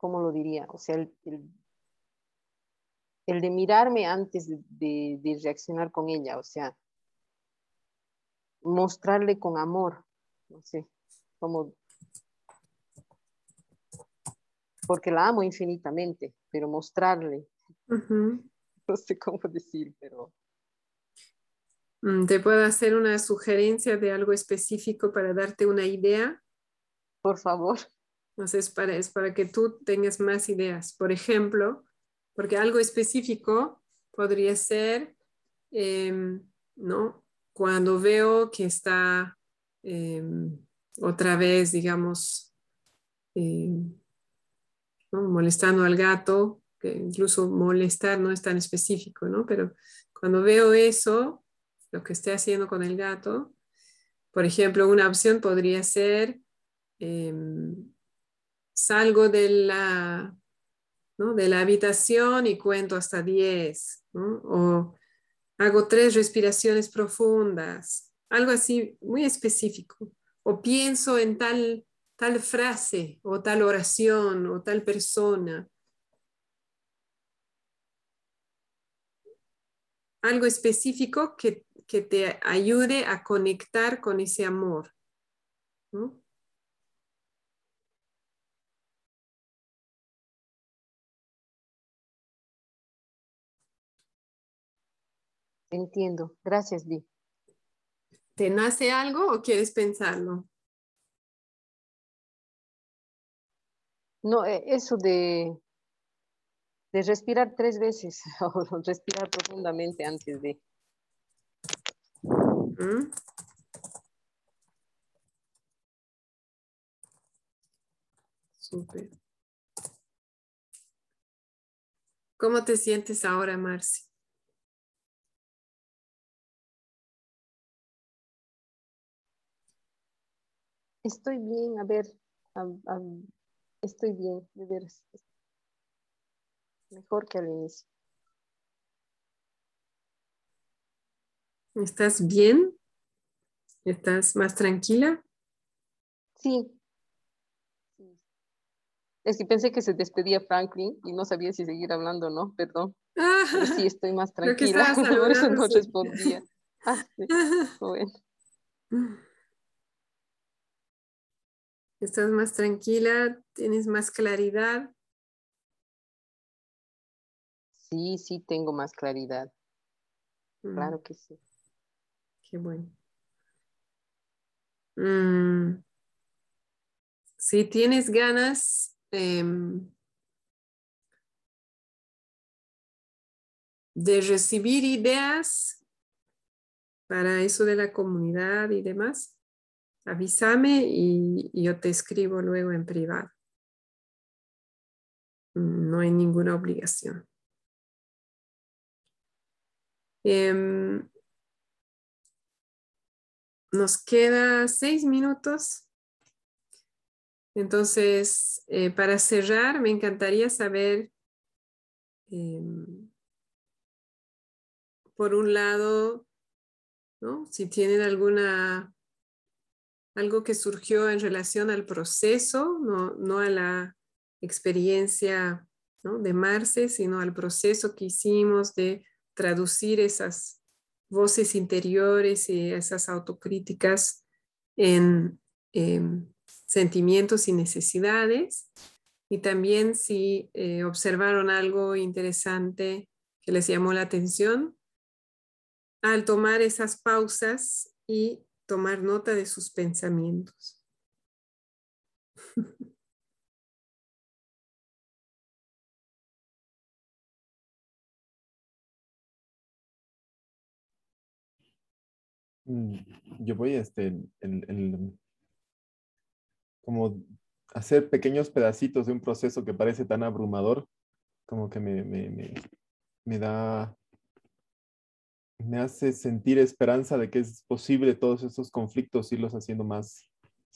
¿cómo lo diría? O sea, el, de mirarme antes de, reaccionar con ella, o sea, mostrarle con amor, no sé, como, porque la amo infinitamente, pero mostrarle, no sé cómo decir, pero... Mm, ¿Te puedo hacer una sugerencia de algo específico para darte una idea? Por favor. Entonces, es para, es para que tú tengas más ideas. Por ejemplo, porque algo específico podría ser, em, ¿no? Cuando veo que está em, otra vez, digamos, em, molestando al gato, que incluso molestar no es tan específico, ¿no? Pero cuando veo eso, lo que esté haciendo con el gato, por ejemplo, una opción podría ser salgo de la, de la habitación y cuento hasta 10, o hago tres respiraciones profundas, algo así muy específico, o pienso en tal, tal frase o tal oración o tal persona. Algo específico que, que te ayude a conectar con ese amor. ¿no? Entiendo. Gracias, Vi. ¿Te nace algo o quieres pensarlo? No, eh, eso de, de respirar tres veces o respirar profundamente antes de. ¿Mm? Súper. ¿Cómo te sientes ahora, Marci? Estoy bien, a ver, estoy bien, de veras. Mejor que al inicio. ¿Estás bien? ¿Estás más tranquila? Sí. Es que pensé que se despedía Franklin y no sabía si seguir hablando o no, perdón. Pero sí, estoy más tranquila. Por eso no respondía. Ah, bueno. Estás más tranquila, tienes más claridad. Sí, sí, tengo más claridad. Mm. Claro que sí. Qué bueno. Mm. Si tienes ganas em, de recibir ideas para eso de la comunidad y demás, avísame y, yo te escribo luego en privado. No hay ninguna obligación. Em, nos queda seis minutos. Entonces, eh, para cerrar, me encantaría saber, em, por un lado, si tienen alguna algo que surgió en relación al proceso, no, a la experiencia de Marce, sino al proceso que hicimos de traducir esas voces interiores y esas autocríticas en sentimientos y necesidades. Y también si eh, observaron algo interesante que les llamó la atención al tomar esas pausas y tomar nota de sus pensamientos. Mm, yo voy este, el, el, como hacer pequeños pedacitos de un proceso que parece tan abrumador, como que me, me, me, me da me hace sentir esperanza de que es posible todos esos conflictos irlos haciendo más,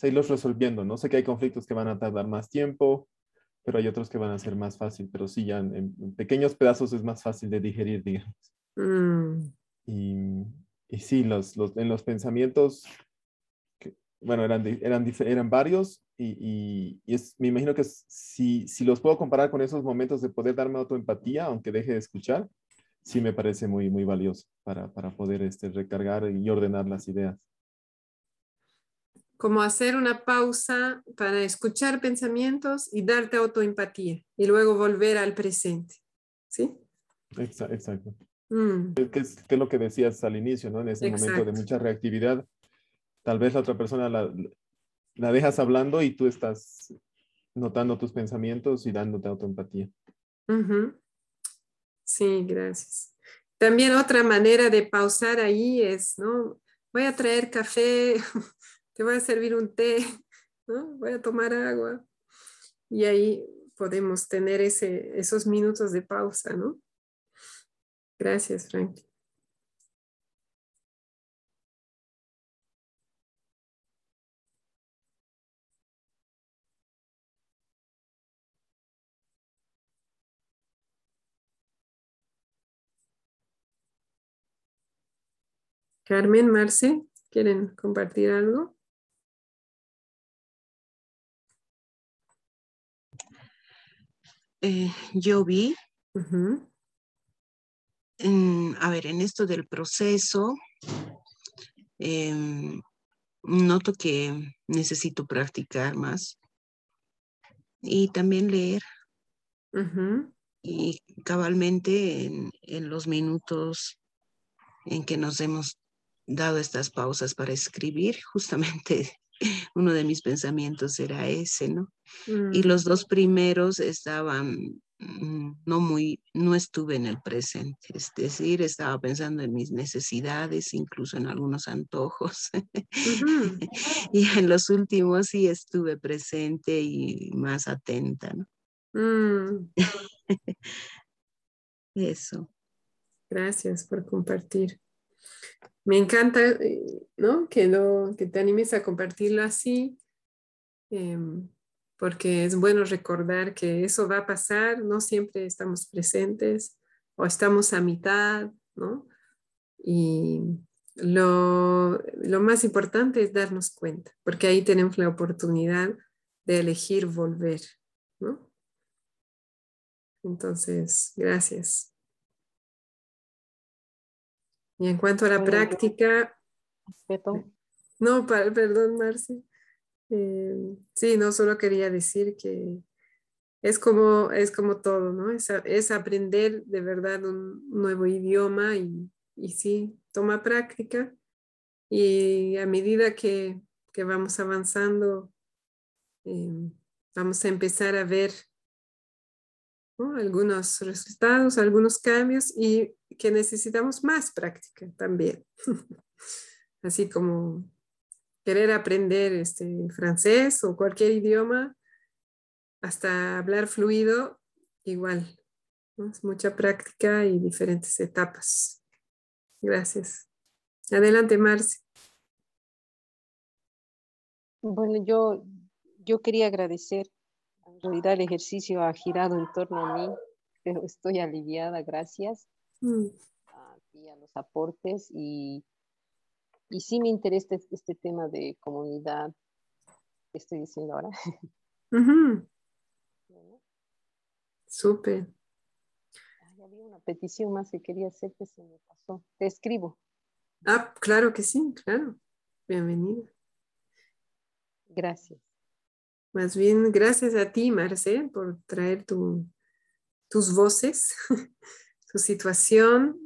o irlos resolviendo, ¿no? Sé que hay conflictos que van a tardar más tiempo, pero hay otros que van a ser más fácil, pero sí, ya en, pequeños pedazos es más fácil de digerir, digamos. Mm. Y, y, sí, los, los, en los pensamientos, bueno, eran, eran, eran varios y, y, es, me imagino que si, si los puedo comparar con esos momentos de poder darme autoempatía, aunque deje de escuchar, sí me parece muy, muy valioso para, para poder este, recargar y ordenar las ideas como hacer una pausa para escuchar pensamientos y darte autoempatía y luego volver al presente. ¿Sí? Exacto. Mm. ¿Qué es, lo que decías al inicio, ¿no? En ese momento de mucha reactividad, tal vez la otra persona la, la dejas hablando y tú estás notando tus pensamientos y dándote autoempatía. Sí, gracias. También otra manera de pausar ahí es, ¿no? Voy a traer café te voy a servir un té, ¿no? voy a tomar agua. Y ahí podemos tener ese, esos minutos de pausa, ¿no? Gracias, Frank. Carmen, Marce, ¿quieren compartir algo? Eh, yo vi, a ver, en esto del proceso, em, noto que necesito practicar más y también leer. Y cabalmente en, en, los minutos en que nos hemos dado estas pausas para escribir, justamente uno de mis pensamientos era ese, ¿no? Y mm. los dos primeros estaban mm, no muy, no estuve en el presente, es decir, estaba pensando en mis necesidades, incluso en algunos antojos. y en los últimos sí estuve presente y más atenta, ¿no? Mm. Eso. Gracias por compartir. Me encanta, eh, ¿no? Que, lo, que te animes a compartirlo así, em, porque es bueno recordar que eso va a pasar, no siempre estamos presentes o estamos a mitad, ¿no? Y lo, lo más importante es darnos cuenta, porque ahí tenemos la oportunidad de elegir volver, ¿no? Entonces, gracias. Y en cuanto a la práctica... No, perdón, Marci. Eh, sí, no, solo quería decir que es como, es como todo, ¿no? Es, es aprender de verdad un nuevo idioma y, y, sí, toma práctica. Y a medida que, que vamos avanzando, eh, vamos a empezar a ver algunos resultados, algunos cambios y que necesitamos más práctica también. Así como querer aprender este, francés o cualquier idioma, hasta hablar fluido, igual. Es mucha práctica y diferentes etapas. Gracias. Adelante, Marci. Bueno, yo, yo quería agradecer realidad el ejercicio ha girado en torno a mí, pero estoy aliviada, gracias mm. a a los aportes y, y sí me interesa este, este tema de comunidad que estoy diciendo ahora. Súper. había una petición más que quería hacer que se me pasó. Te escribo. Ah, claro que sí, claro. Bienvenida. Gracias. Más bien, gracias a ti, Marce, por traer tus voces, tu situación,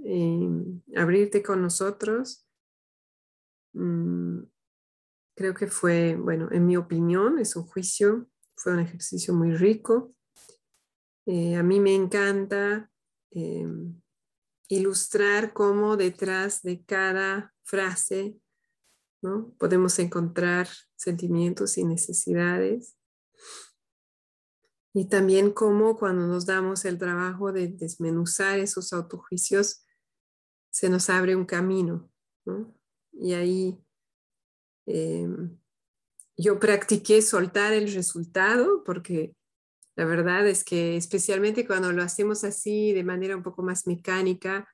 abrirte con nosotros. Mm, creo que fue, bueno, en mi opinión, es un juicio, fue un ejercicio muy rico. Eh, a mí me encanta em, ilustrar cómo detrás de cada frase ¿no? Podemos encontrar sentimientos y necesidades. Y también cómo cuando nos damos el trabajo de desmenuzar esos autojuicios, se nos abre un camino. ¿no? Y ahí em, yo practiqué soltar el resultado porque la verdad es que especialmente cuando lo hacemos así de manera un poco más mecánica,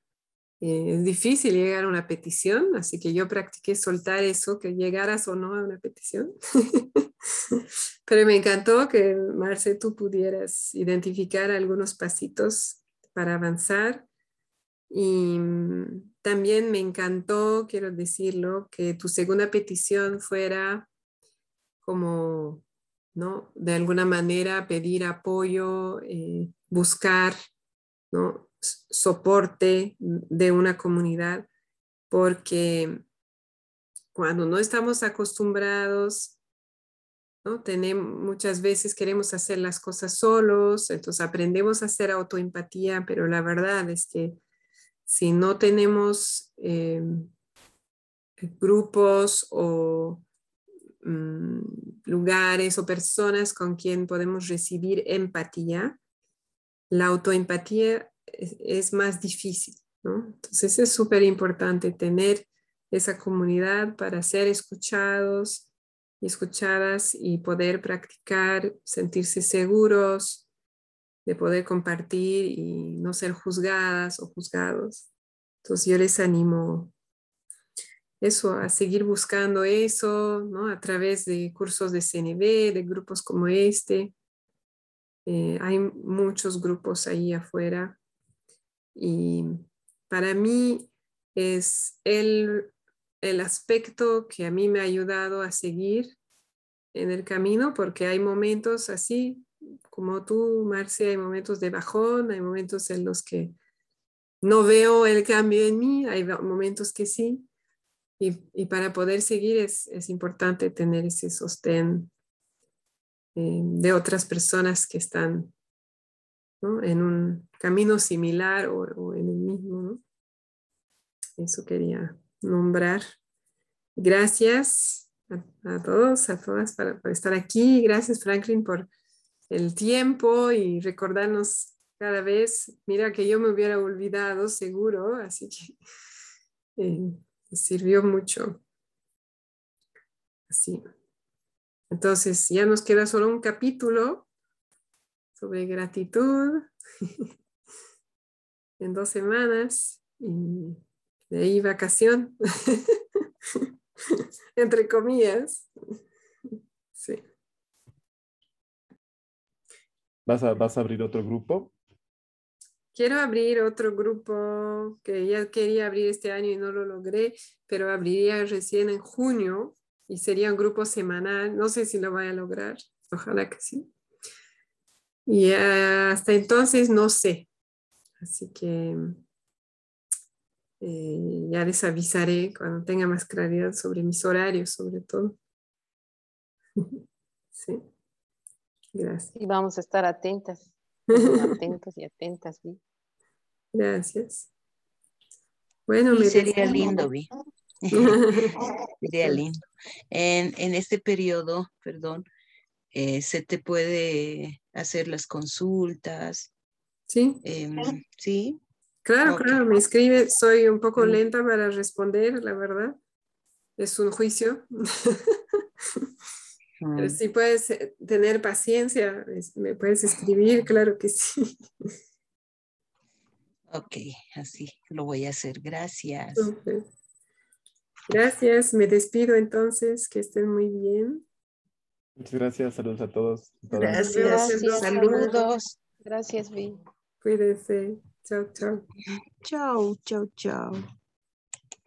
eh, es difícil llegar a una petición, así que yo practiqué soltar eso, que llegaras o no a una petición. Pero me encantó que, Marce, tú pudieras identificar algunos pasitos para avanzar. Y mm, también me encantó, quiero decirlo, que tu segunda petición fuera como, ¿no? De alguna manera pedir apoyo, eh, buscar, ¿no? Soporte de una comunidad, porque cuando no estamos acostumbrados, ¿no? Tenemos, muchas veces queremos hacer las cosas solos, entonces aprendemos a hacer autoempatía, pero la verdad es que si no tenemos eh, grupos o mm, lugares o personas con quien podemos recibir empatía, la autoempatía es, más difícil, ¿no? Entonces es súper importante tener esa comunidad para ser escuchados y escuchadas y poder practicar, sentirse seguros, de poder compartir y no ser juzgadas o juzgados. Entonces yo les animo eso, a seguir buscando eso, ¿no? A través de cursos de CNB, de grupos como este. Eh, hay muchos grupos ahí afuera y para mí es el, el aspecto que a mí me ha ayudado a seguir en el camino, porque hay momentos así, como tú, Marcia, hay momentos de bajón, hay momentos en los que no veo el cambio en mí, hay momentos que sí, y, y para poder seguir es, es, importante tener ese sostén eh, de otras personas que están en un camino similar o, en el mismo. Eso quería nombrar. Gracias a, todos, a todas por, estar aquí. Gracias Franklin por el tiempo y recordarnos cada vez. Mira que yo me hubiera olvidado seguro, así que eh, sirvió mucho. Así. Entonces ya nos queda solo un capítulo sobre gratitud en dos semanas y de ahí vacación, entre comillas. Sí. ¿Vas a, ¿Vas a abrir otro grupo? Quiero abrir otro grupo que ya quería abrir este año y no lo logré, pero abriría recién en junio y sería un grupo semanal. No sé si lo voy a lograr, ojalá que sí. Y hasta entonces no sé. Así que eh, ya les avisaré cuando tenga más claridad sobre mis horarios, sobre todo. sí. Gracias. Y vamos a estar atentas. Atentos y atentas, Vi. Gracias. Bueno, me sería lindo, Vi. sería lindo. En, en este periodo, perdón, eh, se te puede hacer las consultas. Sí. Em, sí. Claro, claro, me escribe, soy un poco lenta para responder, la verdad. Es un juicio. Pero si puedes eh, tener paciencia, me puedes escribir, claro que sí. Ok, así lo voy a hacer. Gracias. Gracias, me despido entonces, que estén muy bien. Muchas gracias, saludos a todos. Gracias, saludos. Gracias, Vi. Cuídense. Chao, chao. Chao, chao, chao.